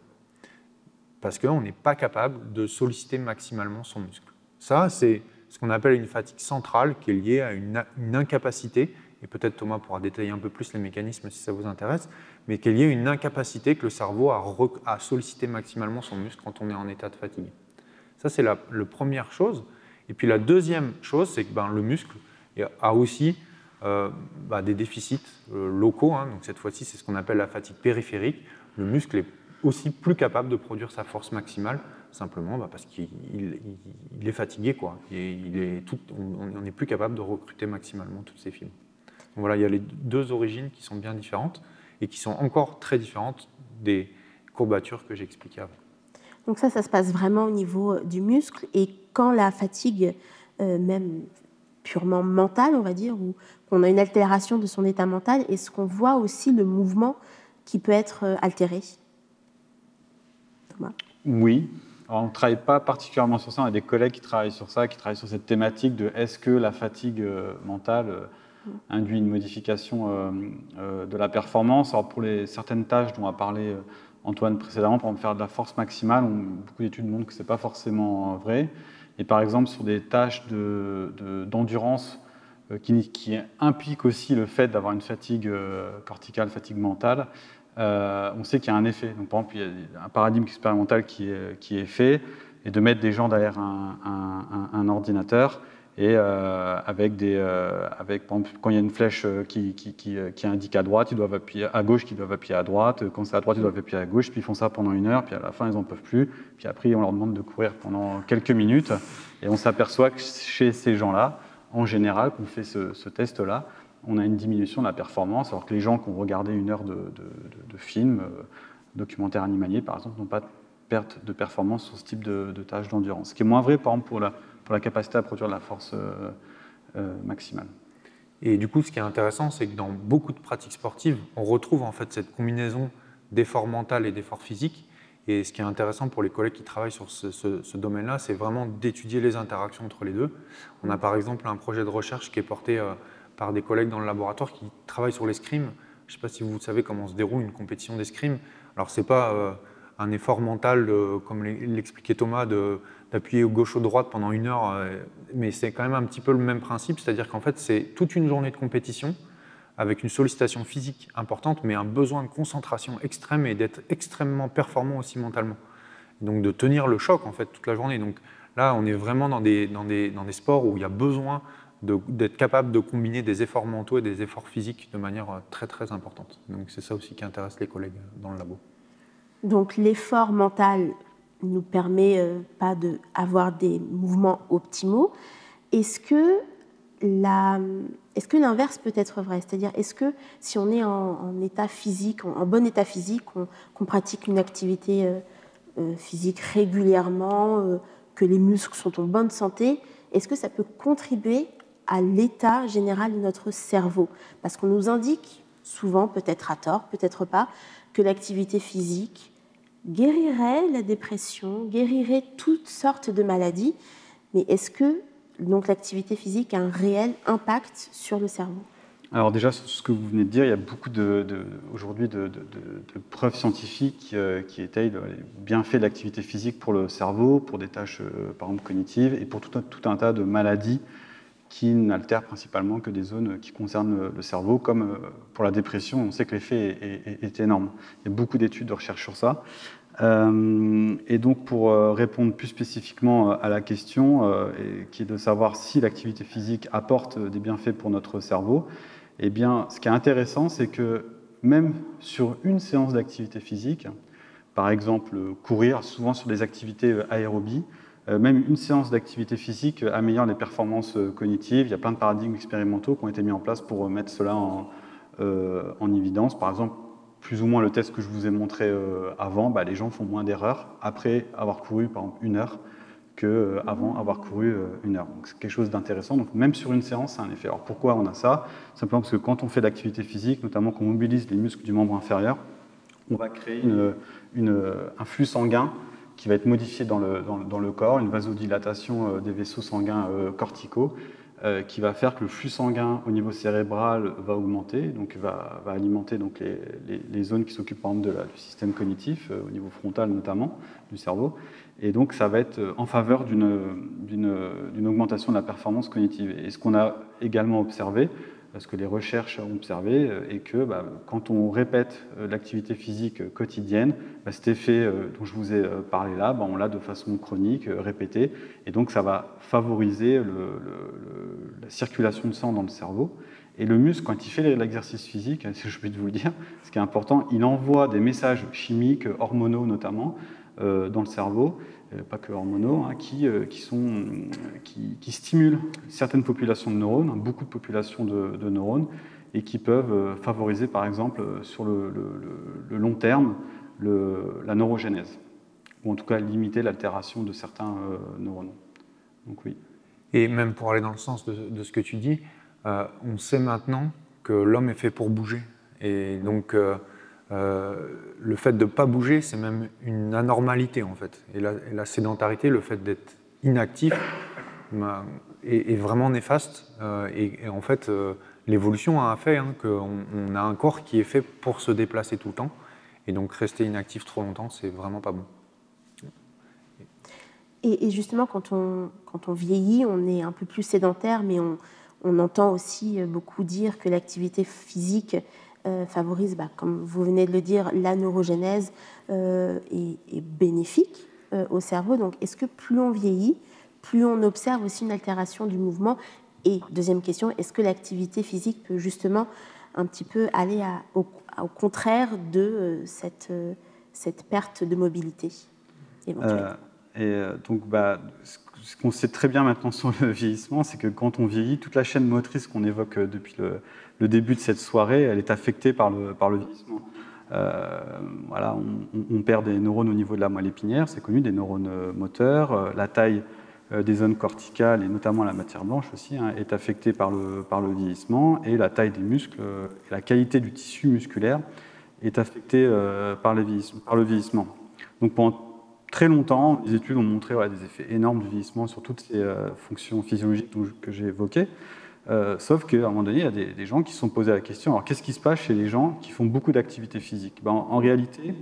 Parce qu'on n'est pas capable de solliciter maximalement son muscle. Ça, c'est ce qu'on appelle une fatigue centrale qui est liée à une incapacité et peut-être Thomas pourra détailler un peu plus les mécanismes si ça vous intéresse, mais qu'il y ait une incapacité que le cerveau a, à solliciter maximalement son muscle quand on est en état de fatigue. Ça, c'est la, première chose. Et puis la deuxième chose, c'est que ben, le muscle a aussi bah, des déficits euh, locaux. Hein. donc cette fois-ci, c'est ce qu'on appelle la fatigue périphérique. Le muscle est aussi plus capable de produire sa force maximale, simplement bah, parce qu'il est fatigué. On n'est plus capable de recruter maximalement toutes ses fibres voilà, il y a les deux origines qui sont bien différentes et qui sont encore très différentes des courbatures que j'expliquais avant. Donc ça, ça se passe vraiment au niveau euh, du muscle. Et quand la fatigue, euh, même purement mentale, on va dire, ou qu'on a une altération de son état mental, est-ce qu'on voit aussi le mouvement qui peut être euh, altéré? Thomas? Oui. on ne travaille pas particulièrement sur ça. On a des collègues qui travaillent sur ça, qui travaillent sur cette thématique de est-ce que la fatigue mentale induit une modification euh, euh, de la performance? Alors pour les, certaines tâches dont a parlé euh, Antoine précédemment, pour faire de la force maximale, beaucoup d'études montrent que ce n'est pas forcément vrai. Et par exemple, sur des tâches d'endurance de, qui, qui, impliquent aussi le fait d'avoir une fatigue corticale, fatigue mentale, on sait qu'il y a un effet. Donc, par exemple, il y a un paradigme expérimental qui est, qui est fait, et de mettre des gens derrière un, un ordinateur et euh, avec des, euh, avec, quand il y a une flèche euh, qui, qui, qui, indique à droite, ils doivent appuyer à gauche, ils doivent appuyer à droite. Quand c'est à droite, ils doivent appuyer à gauche. Puis ils font ça pendant une heure. Puis à la fin, ils n'en peuvent plus. Puis après, on leur demande de courir pendant quelques minutes. Et on s'aperçoit que chez ces gens-là, en général, qu'on fait ce, test-là, on a une diminution de la performance, alors que les gens qui ont regardé une heure de, de, de, film, documentaire animalier par exemple, n'ont pas de perte de performance sur ce type de, tâches d'endurance. Ce qui est moins vrai, par exemple, pour la, la capacité à produire la force euh, euh, maximale. Et du coup, ce qui est intéressant, c'est que dans beaucoup de pratiques sportives, on retrouve en fait cette combinaison d'effort mental et d'effort physique. Et ce qui est intéressant pour les collègues qui travaillent sur ce, domaine-là, c'est vraiment d'étudier les interactions entre les deux. On a par exemple un projet de recherche qui est porté euh, par des collègues dans le laboratoire qui travaillent sur l'escrime. Je ne sais pas si vous savez comment se déroule une compétition d'escrime. Alors, ce n'est pas un effort mental, comme l'expliquait Thomas, de d'appuyer gauche ou droite pendant une heure, euh, mais c'est quand même un petit peu le même principe, c'est-à-dire qu'en fait c'est toute une journée de compétition avec une sollicitation physique importante, mais un besoin de concentration extrême et d'être extrêmement performant aussi mentalement. Donc de tenir le choc en fait toute la journée. Donc là, on est vraiment dans des, dans des, dans des sports où il y a besoin d'être capable de combiner des efforts mentaux et des efforts physiques de manière euh, très très importante. Donc c'est ça aussi qui intéresse les collègues dans le labo. Donc l'effort mental nous permet euh, pas d'avoir des mouvements optimaux. Est-ce que la, est-ce que l'inverse peut être vrai? C'est-à-dire, est-ce que si on est en, état physique, en, bon état physique, qu'on pratique une activité euh, euh, physique régulièrement, que les muscles sont en bonne santé, est-ce que ça peut contribuer à l'état général de notre cerveau? Parce qu'on nous indique souvent, peut-être à tort, peut-être pas, que l'activité physique guérirait la dépression, guérirait toutes sortes de maladies, mais est-ce que donc l'activité physique a un réel impact sur le cerveau? Alors déjà, ce que vous venez de dire, il y a beaucoup de, aujourd'hui de, preuves scientifiques euh, qui étayent les bienfaits de l'activité physique pour le cerveau, pour des tâches euh, par exemple cognitives et pour tout un, tas de maladies qui n'altèrent principalement que des zones qui concernent le, cerveau, comme euh, pour la dépression, on sait que l'effet est, énorme. Il y a beaucoup d'études de recherche sur ça. Et donc pour répondre plus spécifiquement à la question, qui est de savoir si l'activité physique apporte des bienfaits pour notre cerveau, eh bien, ce qui est intéressant, c'est que même sur une séance d'activité physique, par exemple courir, souvent sur des activités euh, aérobies, euh, même une séance d'activité physique améliore les performances euh, cognitives. Il y a plein de paradigmes expérimentaux qui ont été mis en place pour mettre cela en, évidence. Par exemple, plus ou moins le test que je vous ai montré avant, bah, les gens font moins d'erreurs après avoir couru par exemple une heure qu'avant avoir couru euh, une heure. C'est quelque chose d'intéressant. Donc même sur une séance, c'est un effet. Alors pourquoi on a ça? Simplement parce que quand on fait de l'activité physique, notamment quand on mobilise les muscles du membre inférieur, on va créer un flux sanguin qui va être modifié dans le, corps, une vasodilatation euh, des vaisseaux sanguins euh, qui va faire que le flux sanguin au niveau cérébral va augmenter, donc va, va alimenter donc les, les, zones qui s'occupent par exemple du système cognitif, au niveau frontal notamment, du cerveau. Et donc, ça va être en faveur d'une augmentation de la performance cognitive. Et ce qu'on a également observé, ce que les recherches ont observé, euh, est que bah, quand on répète euh, l'activité physique quotidienne, bah, cet effet euh, dont je vous ai parlé là, bah, on l'a de façon chronique, répétée, et donc ça va favoriser la circulation de sang dans le cerveau. Et le muscle, quand il fait l'exercice physique, si je peux vous le dire, ce qui est important, il envoie des messages chimiques, hormonaux notamment, euh, dans le cerveau, euh, pas que hormonaux, hein, qui, euh, qui, sont, qui, stimulent certaines populations de neurones, beaucoup de populations de, neurones, et qui peuvent favoriser, par exemple, sur le, long terme, la neurogénèse, ou en tout cas limiter l'altération de certains neurones. Donc oui. Et même pour aller dans le sens de, ce que tu dis, on sait maintenant que l'homme est fait pour bouger. Et donc, euh, le fait de ne pas bouger, c'est même une anormalité en fait. Et la, sédentarité, le fait d'être inactif, est, vraiment néfaste. Euh, et, en fait, euh, l'évolution a fait hein, qu'on on a un corps qui est fait pour se déplacer tout le temps. Et donc rester inactif trop longtemps, c'est vraiment pas bon. Et, justement, quand on, quand on vieillit, on est un peu plus sédentaire, mais on, on entend aussi beaucoup dire que l'activité physique euh, favorise, bah, comme vous venez de le dire, la neurogénèse euh, est, bénéfique euh, au cerveau. Donc, est-ce que plus on vieillit, plus on observe aussi une altération du mouvement? Et deuxième question, est-ce que l'activité physique peut justement un petit peu aller au, contraire de cette, cette perte de mobilité éventuelle et donc, bah, ce qu'on sait très bien maintenant sur le vieillissement, c'est que quand on vieillit, toute la chaîne motrice qu'on évoque depuis le, début de cette soirée, elle est affectée par le, vieillissement. Euh, voilà, on, perd des neurones au niveau de la moelle épinière, c'est connu, des neurones euh, moteurs. Euh, la taille des zones corticales, et notamment la matière blanche aussi, hein, est affectée par le, vieillissement. Et la taille des muscles la qualité du tissu musculaire est affectée par, le vieillissement. Donc très longtemps, les études ont montré des effets énormes du vieillissement sur toutes ces fonctions physiologiques que j'ai évoquées. Euh, sauf qu'à un moment donné, il y a des, gens qui se sont posés la question alors qu'est-ce qui se passe chez les gens qui font beaucoup d'activités physiques? Ben, en, réalité,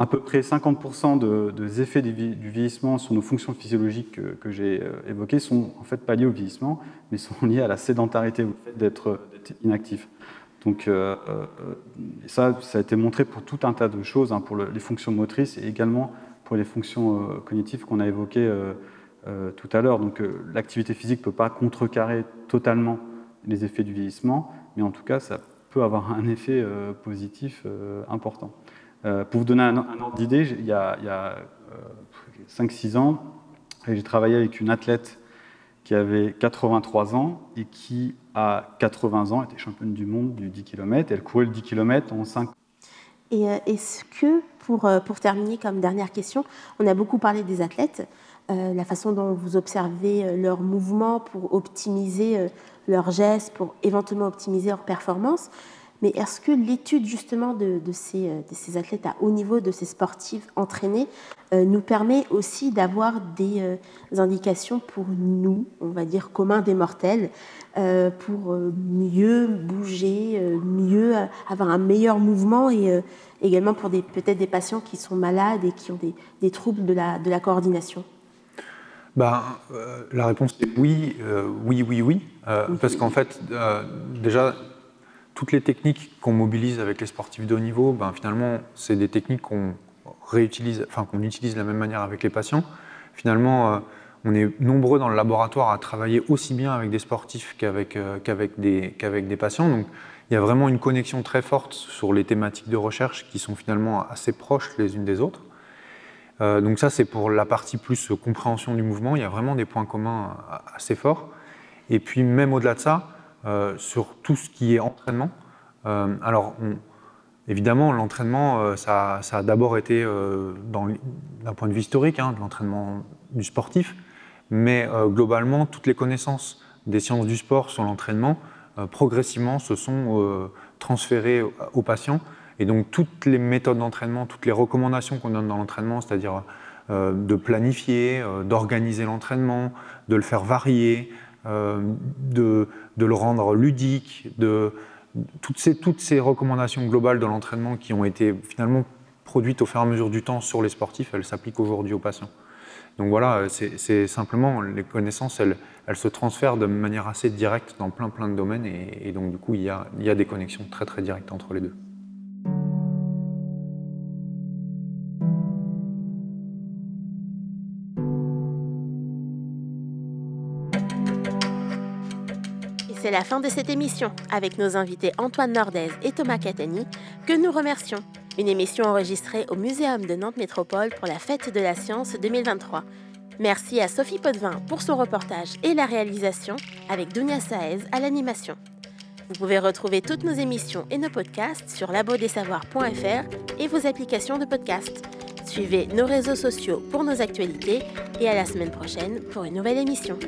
à peu près 50% de, des effets du, vieillissement sur nos fonctions physiologiques que, j'ai euh, évoquées sont en fait pas liés au vieillissement, mais sont liés à la sédentarité, au fait d'être inactif. Donc euh, ça, ça a été montré pour tout un tas de choses, hein, pour les fonctions motrices et également pour les fonctions cognitives qu'on a évoquées euh, tout à l'heure. Donc euh, l'activité physique ne peut pas contrecarrer totalement les effets du vieillissement, mais en tout cas, ça peut avoir un effet euh, positif important. pour vous donner un, ordre d'idée, il y a, a 5-6 ans, j'ai travaillé avec une athlète qui avait 83 ans et qui, à 80 ans, était championne du monde du 10 km. Elle courait le 10 km en 5 Et est-ce que, pour, pour terminer comme dernière question, on a beaucoup parlé des athlètes, euh, la façon dont vous observez euh, leurs mouvements pour optimiser euh, leurs gestes, pour éventuellement optimiser leur performance. Mais est-ce que l'étude justement de, ces, de, ces, athlètes à haut niveau, de ces sportifs entraînés, nous permet aussi d'avoir des indications pour nous, on va dire communs des mortels, pour mieux bouger, mieux avoir un meilleur mouvement et également pour peut-être des patients qui sont malades et qui ont des, des troubles de la, de la coordination? Ben, euh, La réponse est oui, euh, oui, oui, oui. Euh, parce qu'en fait, déjà, toutes les techniques qu'on mobilise avec les sportifs de haut niveau, ben, finalement, c'est des techniques qu'on réutilise, enfin qu'on utilise de la même manière avec les patients. Finalement, on est nombreux dans le laboratoire à travailler aussi bien avec des sportifs qu'avec qu'avec des, patients. Donc, il y a vraiment une connexion très forte sur les thématiques de recherche qui sont finalement assez proches les unes des autres. Euh, donc ça, c'est pour la partie plus compréhension du mouvement. Il y a vraiment des points communs assez forts. Et puis même au-delà de ça, euh, sur tout ce qui est entraînement. Euh, alors, évidemment, l'entraînement, ça, a d'abord été d'un point de vue historique, hein, de l'entraînement du sportif, mais globalement, toutes les connaissances des sciences du sport sur l'entraînement, progressivement, se sont transférées aux patients et donc toutes les méthodes d'entraînement, toutes les recommandations qu'on donne dans l'entraînement, c'est-à-dire euh, de planifier, euh, d'organiser l'entraînement, de le faire varier, euh, de, de, le rendre ludique, de, toutes, ces, toutes ces recommandations globales de l'entraînement qui ont été finalement produites au fur et à mesure du temps sur les sportifs, elles s'appliquent aujourd'hui aux patients. Donc voilà, c'est simplement les connaissances, elles, elles, se transfèrent de manière assez directe dans plein plein de domaines et, et donc du coup il y, a, il y a des connexions très très directes entre les deux. C'est la fin de cette émission avec nos invités Antoine Nordez et Thomas Catani que nous remercions. Une émission enregistrée au Muséum de Nantes Métropole pour la Fête de la Science 2023. Merci à Sophie Potvin pour son reportage et la réalisation avec Dunia Saez à l'animation. Vous pouvez retrouver toutes nos émissions et nos podcasts sur labodesavoirs.fr et vos applications de podcast. Suivez nos réseaux sociaux pour nos actualités et à la semaine prochaine pour une nouvelle émission.